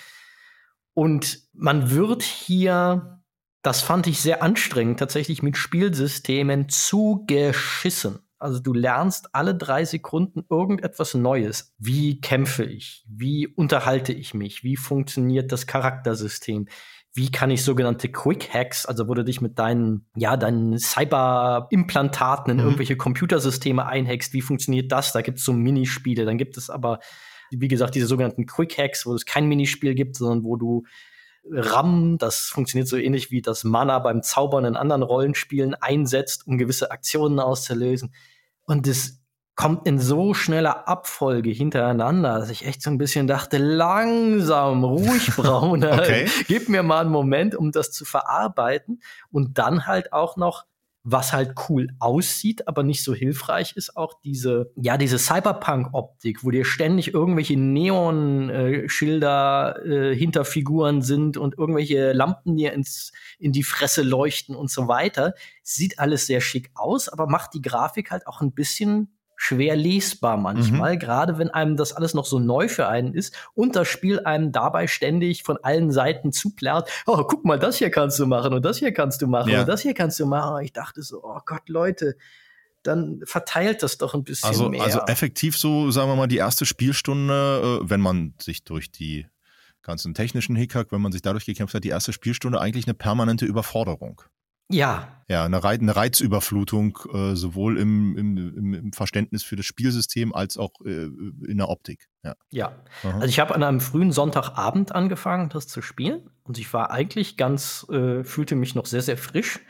Und man wird hier das fand ich sehr anstrengend, tatsächlich mit Spielsystemen zu geschissen. Also du lernst alle drei Sekunden irgendetwas Neues. Wie kämpfe ich? Wie unterhalte ich mich? Wie funktioniert das Charaktersystem? Wie kann ich sogenannte Quick Hacks, also wo du dich mit deinen, ja, deinen Cyber-Implantaten in mhm. irgendwelche Computersysteme einhackst, wie funktioniert das? Da gibt es so Minispiele. Dann gibt es aber, wie gesagt, diese sogenannten Quick Hacks, wo es kein Minispiel gibt, sondern wo du RAM, das funktioniert so ähnlich wie das Mana beim Zaubern in anderen Rollenspielen einsetzt, um gewisse Aktionen auszulösen. Und es kommt in so schneller Abfolge hintereinander, dass ich echt so ein bisschen dachte, langsam, ruhig, [LAUGHS] Brauner, okay. gib mir mal einen Moment, um das zu verarbeiten. Und dann halt auch noch was halt cool aussieht, aber nicht so hilfreich ist auch diese, ja, diese Cyberpunk-Optik, wo dir ständig irgendwelche Neon-Schilder äh, hinter Figuren sind und irgendwelche Lampen dir ins, in die Fresse leuchten und so weiter. Sieht alles sehr schick aus, aber macht die Grafik halt auch ein bisschen schwer lesbar manchmal, mhm. gerade wenn einem das alles noch so neu für einen ist und das Spiel einem dabei ständig von allen Seiten zuplärt, oh, guck mal, das hier kannst du machen und das hier kannst du machen ja. und das hier kannst du machen. Und ich dachte so, oh Gott, Leute, dann verteilt das doch ein bisschen also, mehr. Also effektiv so, sagen wir mal, die erste Spielstunde, äh, wenn man sich durch die ganzen technischen Hickhack, wenn man sich dadurch gekämpft hat, die erste Spielstunde eigentlich eine permanente Überforderung. Ja. Ja, eine, Reiz, eine Reizüberflutung, äh, sowohl im, im, im, Verständnis für das Spielsystem als auch äh, in der Optik. Ja. ja. Also ich habe an einem frühen Sonntagabend angefangen, das zu spielen. Und ich war eigentlich ganz, äh, fühlte mich noch sehr, sehr frisch.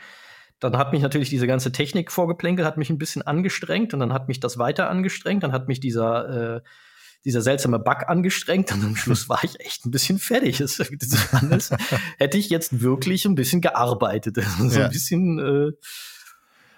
Dann hat mich natürlich diese ganze Technik vorgeplänkelt, hat mich ein bisschen angestrengt und dann hat mich das weiter angestrengt. Dann hat mich dieser äh, dieser seltsame Bug angestrengt und am Schluss war ich echt ein bisschen fertig. Das, das alles [LAUGHS] hätte ich jetzt wirklich ein bisschen gearbeitet. [LAUGHS] So ja. ein bisschen. Äh,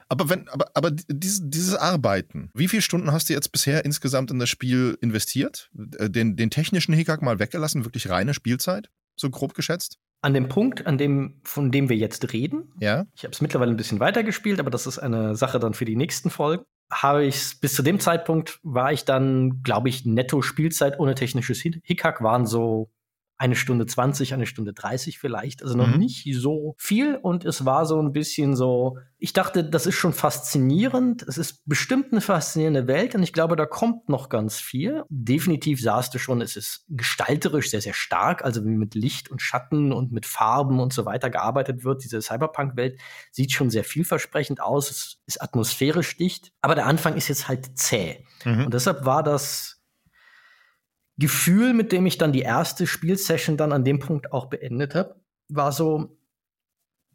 aber wenn, aber, aber dieses, dieses Arbeiten, wie viele Stunden hast du jetzt bisher insgesamt in das Spiel investiert? Äh, den, den technischen Hickhack mal weggelassen, wirklich reine Spielzeit, so grob geschätzt? An dem Punkt, an dem, von dem wir jetzt reden, ja. ich habe es mittlerweile ein bisschen weitergespielt, aber das ist eine Sache dann für die nächsten Folgen habe ich bis zu dem Zeitpunkt war ich dann, glaube ich, netto Spielzeit ohne technisches Hickhack waren so eine Stunde 20, eine Stunde 30 vielleicht, also noch mhm. nicht so viel und es war so ein bisschen so, ich dachte, das ist schon faszinierend, es ist bestimmt eine faszinierende Welt und ich glaube, da kommt noch ganz viel. Definitiv sahst du schon, es ist gestalterisch sehr, sehr stark, also wie mit Licht und Schatten und mit Farben und so weiter gearbeitet wird. Diese Cyberpunk-Welt sieht schon sehr vielversprechend aus, es ist atmosphärisch dicht, aber der Anfang ist jetzt halt zäh. Mhm. Und deshalb war das Gefühl, mit dem ich dann die erste Spielsession dann an dem Punkt auch beendet habe, war so,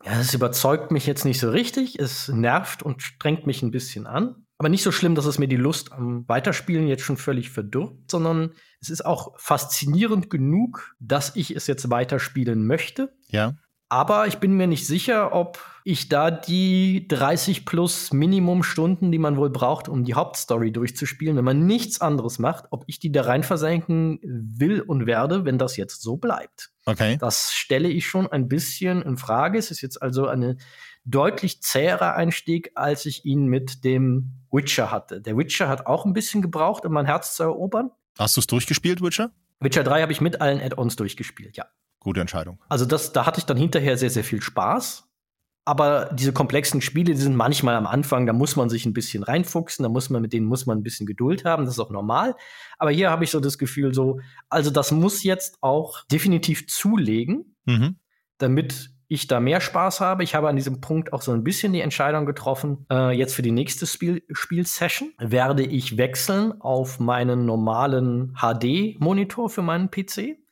ja, es überzeugt mich jetzt nicht so richtig, es nervt und strengt mich ein bisschen an. Aber nicht so schlimm, dass es mir die Lust am Weiterspielen jetzt schon völlig verdirbt, sondern es ist auch faszinierend genug, dass ich es jetzt weiterspielen möchte. Ja. Aber ich bin mir nicht sicher, ob ich da die 30 plus Minimumstunden, die man wohl braucht, um die Hauptstory durchzuspielen, wenn man nichts anderes macht, ob ich die da rein versenken will und werde, wenn das jetzt so bleibt. Okay. Das stelle ich schon ein bisschen in Frage. Es ist jetzt also eine deutlich zäherer Einstieg, als ich ihn mit dem Witcher hatte. Der Witcher hat auch ein bisschen gebraucht, um mein Herz zu erobern. Hast du es durchgespielt, Witcher? Witcher 3 habe ich mit allen Add-ons durchgespielt, ja. Gute Entscheidung. Also das, da hatte ich dann hinterher sehr, sehr viel Spaß. Aber diese komplexen Spiele, die sind manchmal am Anfang, da muss man sich ein bisschen reinfuchsen, da muss man, mit denen muss man ein bisschen Geduld haben, das ist auch normal. Aber hier habe ich so das Gefühl so, also das muss jetzt auch definitiv zulegen, mhm. damit ich da mehr Spaß habe. Ich habe an diesem Punkt auch so ein bisschen die Entscheidung getroffen, äh, jetzt für die nächste Spiel Spielsession werde ich wechseln auf meinen normalen HD-Monitor für meinen PC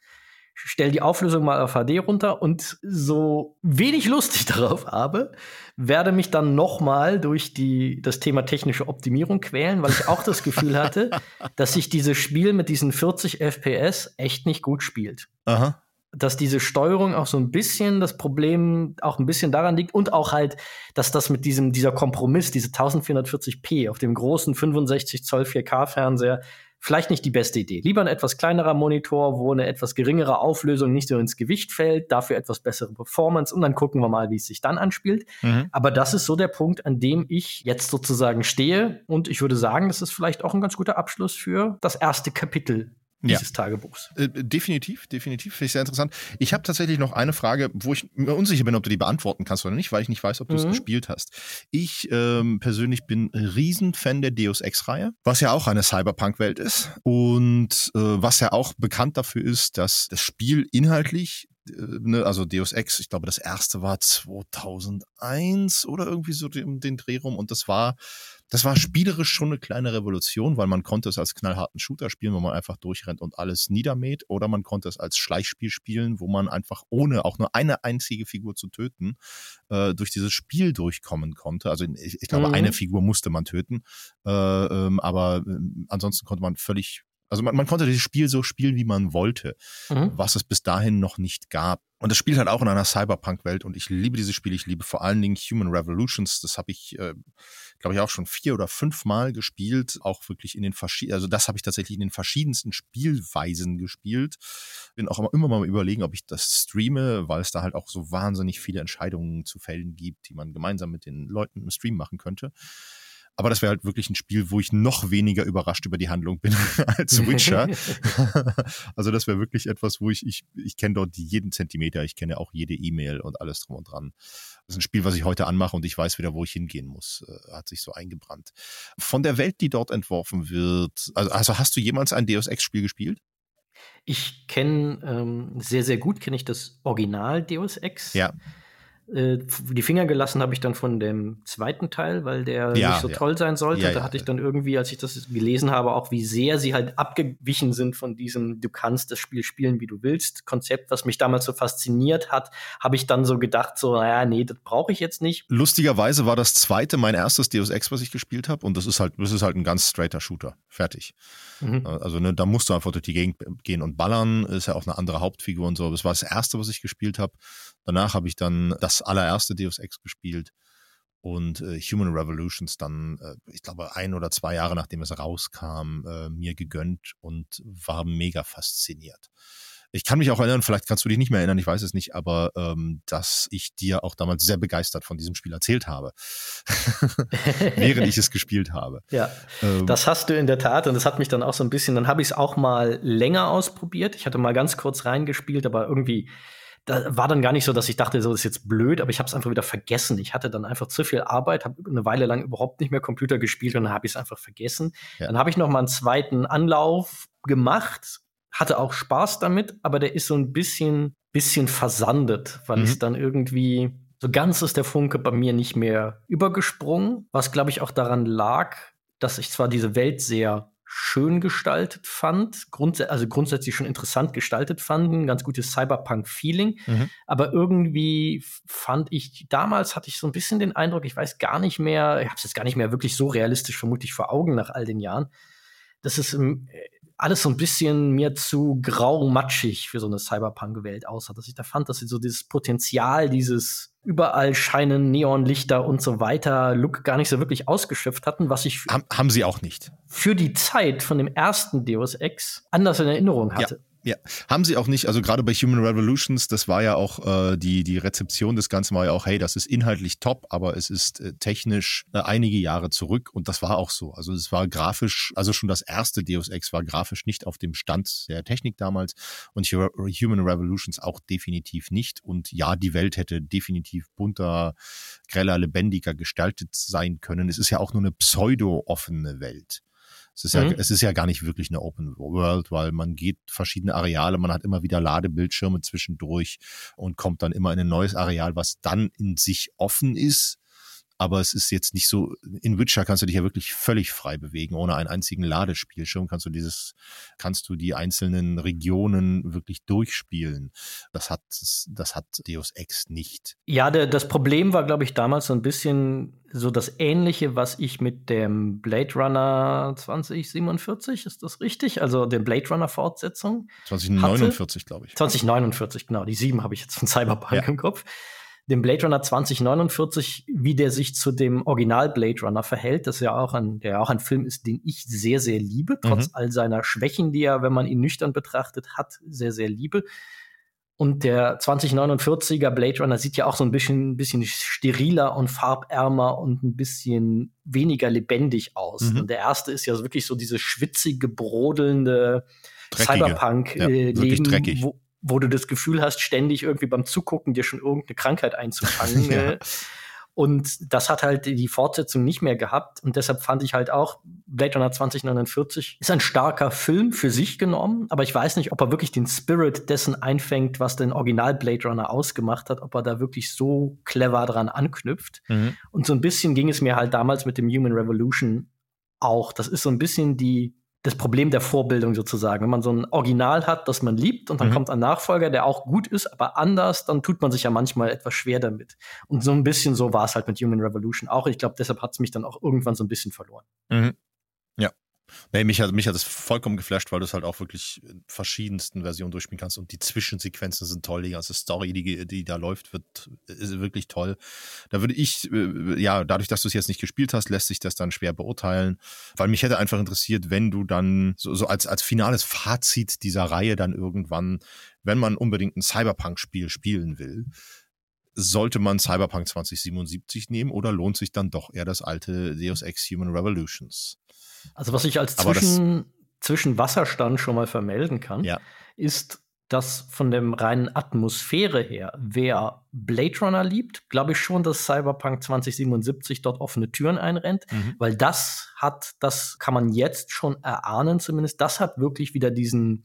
stell die Auflösung mal auf HD runter und so wenig Lust [LAUGHS] ich darauf habe, werde mich dann noch mal durch die, das Thema technische Optimierung quälen, weil ich auch das Gefühl hatte, [LAUGHS] dass sich dieses Spiel mit diesen 40 FPS echt nicht gut spielt. Aha. Dass diese Steuerung auch so ein bisschen das Problem auch ein bisschen daran liegt und auch halt, dass das mit diesem, dieser Kompromiss, diese 1440p auf dem großen 65 Zoll 4K Fernseher vielleicht nicht die beste Idee. Lieber ein etwas kleinerer Monitor, wo eine etwas geringere Auflösung nicht so ins Gewicht fällt, dafür etwas bessere Performance und dann gucken wir mal, wie es sich dann anspielt. Mhm. Aber das ist so der Punkt, an dem ich jetzt sozusagen stehe und ich würde sagen, das ist vielleicht auch ein ganz guter Abschluss für das erste Kapitel dieses ja. Tagebuchs. Äh, definitiv, definitiv. Finde ich sehr interessant. Ich habe tatsächlich noch eine Frage, wo ich mir unsicher bin, ob du die beantworten kannst oder nicht, weil ich nicht weiß, ob du es mhm. gespielt hast. Ich ähm, persönlich bin Riesenfan der Deus Ex-Reihe, was ja auch eine Cyberpunk-Welt ist und äh, was ja auch bekannt dafür ist, dass das Spiel inhaltlich äh, Ne, also Deus Ex, ich glaube, das erste war 2001 oder irgendwie so den, den Dreh rum und das war das war spielerisch schon eine kleine Revolution, weil man konnte es als knallharten Shooter spielen, wo man einfach durchrennt und alles niedermäht, oder man konnte es als Schleichspiel spielen, wo man einfach ohne auch nur eine einzige Figur zu töten äh, durch dieses Spiel durchkommen konnte. Also ich, ich glaube, mhm. eine Figur musste man töten, äh, ähm, aber äh, ansonsten konnte man völlig also man, man konnte dieses Spiel so spielen, wie man wollte, mhm. was es bis dahin noch nicht gab. Und das spielt halt auch in einer Cyberpunk-Welt und ich liebe dieses Spiel. Ich liebe vor allen Dingen Human Revolutions. Das habe ich, äh, glaube ich, auch schon vier oder fünf Mal gespielt. Auch wirklich in den verschiedenen, also das habe ich tatsächlich in den verschiedensten Spielweisen gespielt. Bin auch immer, immer mal überlegen, ob ich das streame, weil es da halt auch so wahnsinnig viele Entscheidungen zu fällen gibt, die man gemeinsam mit den Leuten im Stream machen könnte. Aber das wäre halt wirklich ein Spiel, wo ich noch weniger überrascht über die Handlung bin [LAUGHS] als Witcher. [LAUGHS] also das wäre wirklich etwas, wo ich, ich, ich kenne dort jeden Zentimeter, ich kenne auch jede E-Mail und alles drum und dran. Das ist ein Spiel, was ich heute anmache und ich weiß wieder, wo ich hingehen muss. Äh, hat sich so eingebrannt. Von der Welt, die dort entworfen wird, also, also hast du jemals ein Deus Ex-Spiel gespielt? Ich kenne ähm, sehr, sehr gut, kenne ich das Original Deus Ex. Ja. Äh, die Finger gelassen habe ich dann von dem zweiten Teil, weil der ja, nicht so ja. toll sein sollte. Ja, da hatte ich dann irgendwie, als ich das gelesen habe, auch wie sehr sie halt abgewichen sind von diesem du kannst das Spiel spielen, wie du willst Konzept, was mich damals so fasziniert hat, habe ich dann so gedacht, so, naja, nee, das brauche ich jetzt nicht. Lustigerweise war das zweite mein erstes Deus Ex, was ich gespielt habe und das ist halt, das ist halt ein ganz straighter Shooter. Fertig. Mhm. Also ne, da musst du einfach durch die Gegend gehen und ballern, ist ja auch eine andere Hauptfigur und so. Das war das erste, was ich gespielt habe. Danach habe ich dann das allererste Deus Ex gespielt und äh, Human Revolutions dann, äh, ich glaube, ein oder zwei Jahre nachdem es rauskam, äh, mir gegönnt und war mega fasziniert. Ich kann mich auch erinnern, vielleicht kannst du dich nicht mehr erinnern, ich weiß es nicht, aber ähm, dass ich dir auch damals sehr begeistert von diesem Spiel erzählt habe, [LAUGHS] während ich es [LAUGHS] gespielt habe. Ja, ähm, das hast du in der Tat und das hat mich dann auch so ein bisschen, dann habe ich es auch mal länger ausprobiert. Ich hatte mal ganz kurz reingespielt, aber irgendwie da war dann gar nicht so, dass ich dachte, so ist jetzt blöd, aber ich habe es einfach wieder vergessen. Ich hatte dann einfach zu viel Arbeit, habe eine Weile lang überhaupt nicht mehr Computer gespielt und dann habe ich es einfach vergessen. Ja. Dann habe ich noch mal einen zweiten Anlauf gemacht, hatte auch Spaß damit, aber der ist so ein bisschen, bisschen versandet, weil mhm. es dann irgendwie so ganz ist der Funke bei mir nicht mehr übergesprungen, was glaube ich auch daran lag, dass ich zwar diese Welt sehr schön gestaltet fand, grunds also grundsätzlich schon interessant gestaltet fand, ein ganz gutes Cyberpunk-Feeling. Mhm. Aber irgendwie fand ich, damals hatte ich so ein bisschen den Eindruck, ich weiß gar nicht mehr, ich habe es jetzt gar nicht mehr wirklich so realistisch vermutlich vor Augen nach all den Jahren, dass es im, alles so ein bisschen mir zu grau matschig für so eine Cyberpunk-Welt aussah. Dass ich da fand, dass sie so dieses Potenzial, dieses überall scheinen Neonlichter und so weiter Look gar nicht so wirklich ausgeschöpft hatten, was ich haben, haben sie auch nicht für die Zeit von dem ersten Deus Ex anders in Erinnerung hatte. Ja. Ja, haben sie auch nicht, also gerade bei Human Revolutions, das war ja auch äh, die, die Rezeption des Ganzen war ja auch, hey, das ist inhaltlich top, aber es ist äh, technisch äh, einige Jahre zurück und das war auch so. Also es war grafisch, also schon das erste Deus Ex war grafisch nicht auf dem Stand der Technik damals und Human Revolutions auch definitiv nicht. Und ja, die Welt hätte definitiv bunter, greller, lebendiger gestaltet sein können. Es ist ja auch nur eine pseudo-offene Welt. Es ist, mhm. ja, es ist ja gar nicht wirklich eine Open World, weil man geht verschiedene Areale, man hat immer wieder Ladebildschirme zwischendurch und kommt dann immer in ein neues Areal, was dann in sich offen ist aber es ist jetzt nicht so, in Witcher kannst du dich ja wirklich völlig frei bewegen, ohne einen einzigen Ladespielschirm kannst du dieses, kannst du die einzelnen Regionen wirklich durchspielen. Das hat, das hat Deus Ex nicht. Ja, der, das Problem war, glaube ich, damals so ein bisschen so das Ähnliche, was ich mit dem Blade Runner 2047, ist das richtig? Also dem Blade Runner Fortsetzung. 2049, glaube ich. 2049, genau. Die sieben habe ich jetzt von Cyberpunk ja. im Kopf dem Blade Runner 2049, wie der sich zu dem Original Blade Runner verhält, das ja auch ein, der auch ein Film ist, den ich sehr, sehr liebe, trotz mhm. all seiner Schwächen, die er, wenn man ihn nüchtern betrachtet, hat, sehr, sehr liebe. Und der 2049er Blade Runner sieht ja auch so ein bisschen, bisschen steriler und farbärmer und ein bisschen weniger lebendig aus. Mhm. Und der erste ist ja wirklich so diese schwitzige, brodelnde Cyberpunk-Leben, ja, äh, wo, wo du das Gefühl hast, ständig irgendwie beim Zugucken dir schon irgendeine Krankheit einzufangen. [LAUGHS] ja. Äh. Und das hat halt die Fortsetzung nicht mehr gehabt. Und deshalb fand ich halt auch, Blade Runner 2049 ist ein starker Film für sich genommen, aber ich weiß nicht, ob er wirklich den Spirit dessen einfängt, was den Original Blade Runner ausgemacht hat, ob er da wirklich so clever dran anknüpft. Mhm. Und so ein bisschen ging es mir halt damals mit dem Human Revolution auch. Das ist so ein bisschen die das Problem der Vorbildung sozusagen. Wenn man so ein Original hat, das man liebt und dann mhm. kommt ein Nachfolger, der auch gut ist, aber anders, dann tut man sich ja manchmal etwas schwer damit. Und so ein bisschen so war es halt mit Human Revolution auch. Ich glaube, deshalb hat es mich dann auch irgendwann so ein bisschen verloren. Mhm. Nee, mich hat, mich hat es vollkommen geflasht, weil du es halt auch wirklich in verschiedensten Versionen durchspielen kannst und die Zwischensequenzen sind toll, die ganze Story, die, die da läuft, wird, ist wirklich toll. Da würde ich, äh, ja, dadurch, dass du es jetzt nicht gespielt hast, lässt sich das dann schwer beurteilen, weil mich hätte einfach interessiert, wenn du dann so, so als, als finales Fazit dieser Reihe dann irgendwann, wenn man unbedingt ein Cyberpunk-Spiel spielen will, sollte man Cyberpunk 2077 nehmen oder lohnt sich dann doch eher das alte Deus Ex Human Revolutions? Also was ich als Zwischen, Zwischenwasserstand schon mal vermelden kann, ja. ist, dass von dem reinen Atmosphäre her, wer Blade Runner liebt, glaube ich schon, dass Cyberpunk 2077 dort offene Türen einrennt, mhm. weil das hat, das kann man jetzt schon erahnen zumindest, das hat wirklich wieder diesen,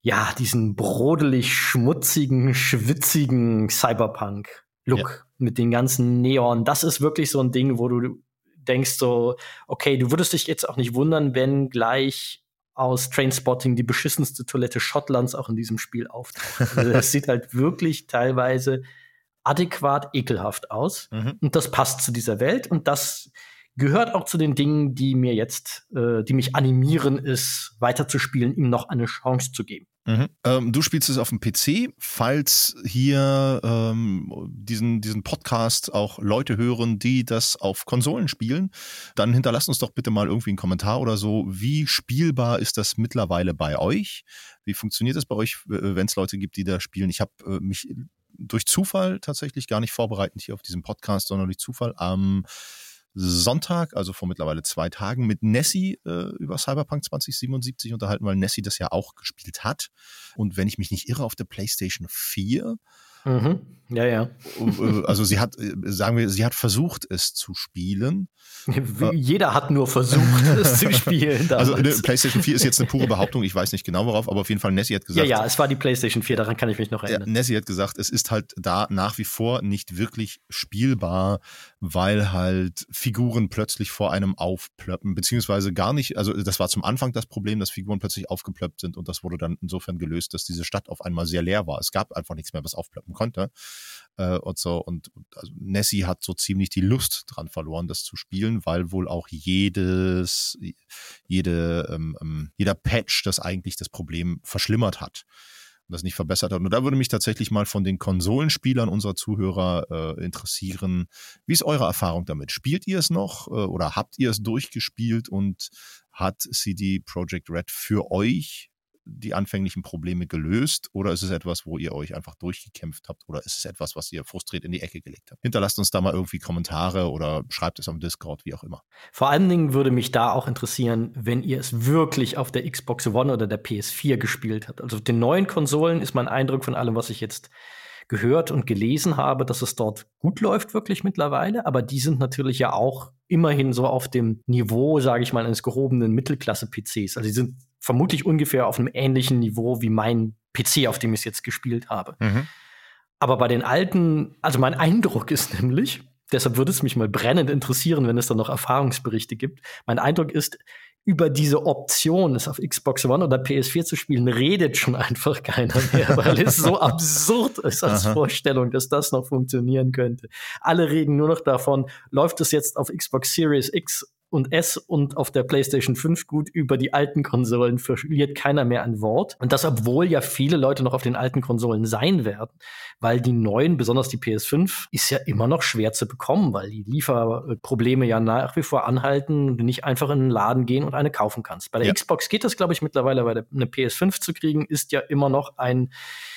ja, diesen brodelig schmutzigen, schwitzigen Cyberpunk-Look ja. mit den ganzen Neon. Das ist wirklich so ein Ding, wo du denkst so, okay, du würdest dich jetzt auch nicht wundern, wenn gleich aus Trainspotting die beschissenste Toilette Schottlands auch in diesem Spiel auftaucht. Also das sieht halt wirklich teilweise adäquat ekelhaft aus. [LAUGHS] Mhm. Und das passt zu dieser Welt und das gehört auch zu den Dingen, die mir jetzt, äh, die mich animieren, ist weiterzuspielen, ihm noch eine Chance zu geben. Mhm. Ähm, du spielst es auf dem PC. Falls hier ähm, diesen, diesen Podcast auch Leute hören, die das auf Konsolen spielen, dann hinterlasst uns doch bitte mal irgendwie einen Kommentar oder so. Wie spielbar ist das mittlerweile bei euch? Wie funktioniert das bei euch, wenn es Leute gibt, die da spielen? Ich habe äh, mich durch Zufall tatsächlich gar nicht vorbereitend hier auf diesem Podcast, sondern durch Zufall am Sonntag, also vor mittlerweile zwei Tagen, mit Nessie äh, über Cyberpunk 2077 unterhalten, weil Nessie das ja auch gespielt hat. Und wenn ich mich nicht irre, auf der PlayStation 4 Mhm. Ja, ja. Äh, also sie hat, äh, sagen wir, sie hat versucht, es zu spielen. Jeder hat nur versucht, es zu [LAUGHS] spielen. Also damals. Also PlayStation 4 ist jetzt eine pure Behauptung, ich weiß nicht genau worauf, aber auf jeden Fall Nessie hat gesagt. Ja, ja, es war die PlayStation 4, daran kann ich mich noch erinnern. Nessie hat gesagt, es ist halt da nach wie vor nicht wirklich spielbar, weil halt Figuren plötzlich vor einem aufplöppen, beziehungsweise gar nicht, also das war zum Anfang das Problem, dass Figuren plötzlich aufgeplöppt sind und das wurde dann insofern gelöst, dass diese Stadt auf einmal sehr leer war. Es gab einfach nichts mehr, was aufploppen zocken konnte. Äh, und so. Und also Nessie hat so ziemlich die Lust dran verloren, das zu spielen, weil wohl auch jedes, jede, ähm, ähm jeder Patch das eigentlich das Problem verschlimmert hat das nicht verbessert hat. Und da würde mich tatsächlich mal von den Konsolenspielern unserer Zuhörer äh, interessieren, wie ist eure Erfahrung damit? Spielt ihr es noch äh, oder habt ihr es durchgespielt und hat CD Projekt Red für euch die anfänglichen Probleme gelöst oder ist es etwas, wo ihr euch einfach durchgekämpft habt oder ist es etwas, was ihr frustriert in die Ecke gelegt habt? Hinterlasst uns da mal irgendwie Kommentare oder schreibt es am Discord, wie auch immer. Vor allen Dingen würde mich da auch interessieren, wenn ihr es wirklich auf der Xbox One oder der PS4 gespielt habt. Also auf den neuen Konsolen ist mein Eindruck von allem, was ich jetzt gehört und gelesen habe, dass es dort gut läuft wirklich mittlerweile, aber die sind natürlich ja auch immerhin so auf dem Niveau, sage ich mal, eines gehobenen Mittelklasse-PCs. Also die sind vermutlich ungefähr auf einem ähnlichen Niveau wie mein PC, auf dem ich es jetzt gespielt habe. Mhm. Aber bei den alten, also mein Eindruck ist nämlich, deshalb würde es mich mal brennend interessieren, wenn es da noch Erfahrungsberichte gibt. Mein Eindruck ist, über diese Option, es auf Xbox One oder PS4 zu spielen, redet schon einfach keiner mehr, [LAUGHS] weil es so absurd ist als Aha. Vorstellung, dass das noch funktionieren könnte. Alle reden nur noch davon, läuft es jetzt auf Xbox Series X und S und auf der PlayStation 5 gut über die alten Konsolen verliert keiner mehr ein Wort. Und das, obwohl ja viele Leute noch auf den alten Konsolen sein werden, weil die neuen, besonders die PS5, ist ja immer noch schwer zu bekommen, weil die Lieferprobleme ja nach wie vor anhalten und du nicht einfach in den Laden gehen und eine kaufen kannst. Bei der ja. Xbox geht das, glaube ich, mittlerweile, weil eine PS5 zu kriegen, ist ja immer noch ein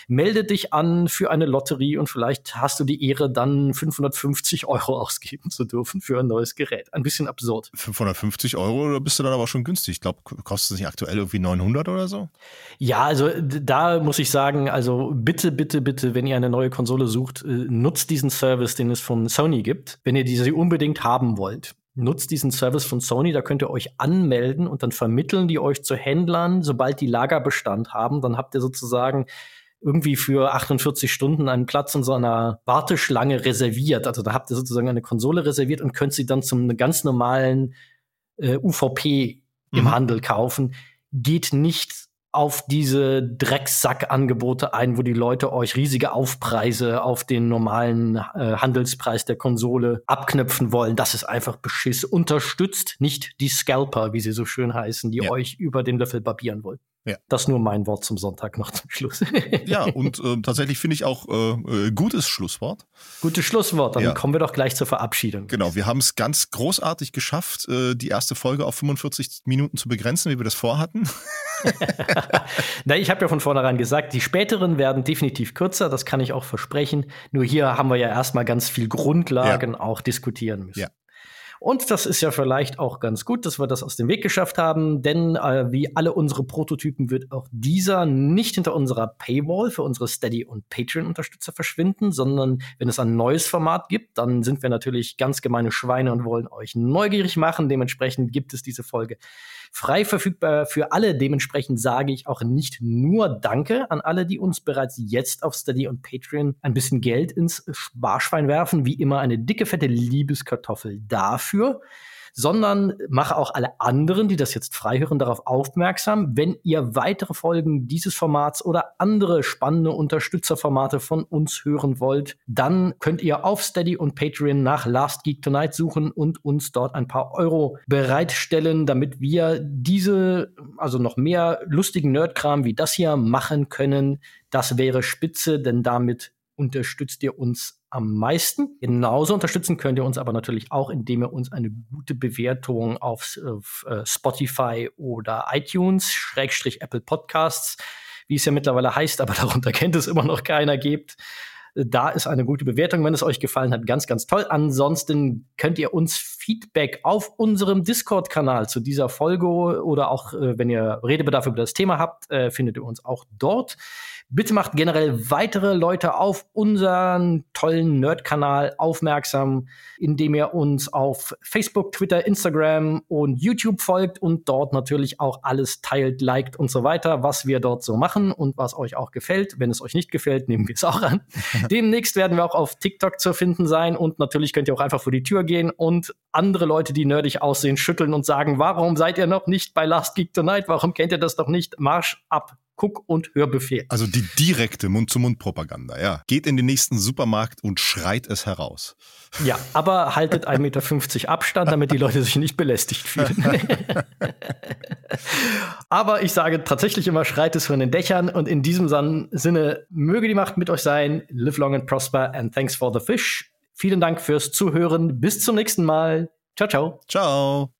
melde dich an für eine Lotterie und vielleicht hast du die Ehre, dann 550 Euro [LAUGHS] ausgeben zu dürfen für ein neues Gerät. Ein bisschen absurd. 550 Euro, da bist du dann aber schon günstig. Ich glaube, kostet es nicht aktuell irgendwie 900 oder so? Ja, also da muss ich sagen, also bitte, bitte, bitte, wenn ihr eine neue Konsole sucht, äh, nutzt diesen Service, den es von Sony gibt, wenn ihr diese unbedingt haben wollt nutzt diesen Service von Sony, da könnt ihr euch anmelden und dann vermitteln die euch zu Händlern, sobald die Lagerbestand haben, dann habt ihr sozusagen irgendwie für 48 Stunden einen Platz in so einer Warteschlange reserviert. Also da habt ihr sozusagen eine Konsole reserviert und könnt sie dann zum ganz normalen äh, UVP im mhm. Handel kaufen. Geht nicht auf diese Drecksack-Angebote ein, wo die Leute euch riesige Aufpreise auf den normalen äh, Handelspreis der Konsole abknüpfen wollen. Das ist einfach Beschiss. Unterstützt nicht die Scalper, wie sie so schön heißen, die ja. euch über den Löffel barbieren wollen. Ja. Das nur mein Wort zum Sonntag noch zum Schluss. [LAUGHS] ja, und äh, tatsächlich finde ich auch äh, äh, gutes Schlusswort. Gutes Schlusswort. Dann ja. kommen wir doch gleich zur Verabschiedung. Genau, wir haben es ganz großartig geschafft, äh, die erste Folge auf 45 Minuten zu begrenzen, wie wir das vorhatten. [LAUGHS] Na, ich habe ja von vornherein gesagt, die späteren werden definitiv kürzer, das kann ich auch versprechen. Nur hier haben wir ja erstmal ganz viel Grundlagen ja. auch diskutieren müssen. Ja. Und das ist ja vielleicht auch ganz gut, dass wir das aus dem Weg geschafft haben, denn äh, wie alle unsere Prototypen wird auch dieser nicht hinter unserer Paywall für unsere Steady- und Patreon-Unterstützer verschwinden, sondern wenn es ein neues Format gibt, dann sind wir natürlich ganz gemeine Schweine und wollen euch neugierig machen. Dementsprechend gibt es diese Folge frei verfügbar für alle. Dementsprechend sage ich auch nicht nur Danke an alle, die uns bereits jetzt auf Steady und Patreon ein bisschen Geld ins Sparschwein werfen. Wie immer eine dicke, fette Liebeskartoffel dafür sondern mache auch alle anderen, die das jetzt frei hören, darauf aufmerksam. Wenn ihr weitere Folgen dieses Formats oder andere spannende Unterstützerformate von uns hören wollt, dann könnt ihr auf Steady und Patreon nach Last Geek Tonight suchen und uns dort ein paar Euro bereitstellen, damit wir diese, also noch mehr lustigen Nerdkram wie das hier machen können. Das wäre spitze, denn damit unterstützt ihr uns am meisten. Genauso unterstützen könnt ihr uns aber natürlich auch, indem ihr uns eine gute Bewertung auf, auf uh, Spotify oder iTunes, Schrägstrich Apple Podcasts, wie es ja mittlerweile heißt, aber [LAUGHS] darunter kennt es immer noch keiner, gebt. Da ist eine gute Bewertung, wenn es euch gefallen hat, ganz, ganz toll. Ansonsten könnt ihr uns Feedback auf unserem Discord-Kanal zu dieser Folge oder auch, äh, wenn ihr Redebedarf über das Thema habt, äh, findet ihr uns auch dort. Bitte macht generell weitere Leute auf unseren tollen Nerd-Kanal aufmerksam, indem ihr uns auf Facebook, Twitter, Instagram und YouTube folgt und dort natürlich auch alles teilt, liked und so weiter, was wir dort so machen und was euch auch gefällt. Wenn es euch nicht gefällt, nehmen wir es auch an. [LAUGHS] Demnächst werden wir auch auf TikTok zu finden sein und natürlich könnt ihr auch einfach vor die Tür gehen und andere Leute, die nerdig aussehen, schütteln und sagen, warum seid ihr noch nicht bei Last Geek Tonight? Warum kennt ihr das doch nicht? Marsch ab Guck- und Hörbefehl. Also die direkte Mund-zu-Mund-Propaganda, ja. Geht in den nächsten Supermarkt und schreit es heraus. Ja, aber haltet 1,50 Meter Abstand, damit die Leute sich nicht belästigt fühlen. [LAUGHS] aber ich sage tatsächlich immer, schreit es von den Dächern und in diesem Sinne möge die Macht mit euch sein. Live long and prosper and thanks for the fish. Vielen Dank fürs Zuhören. Bis zum nächsten Mal. Ciao, ciao. Ciao.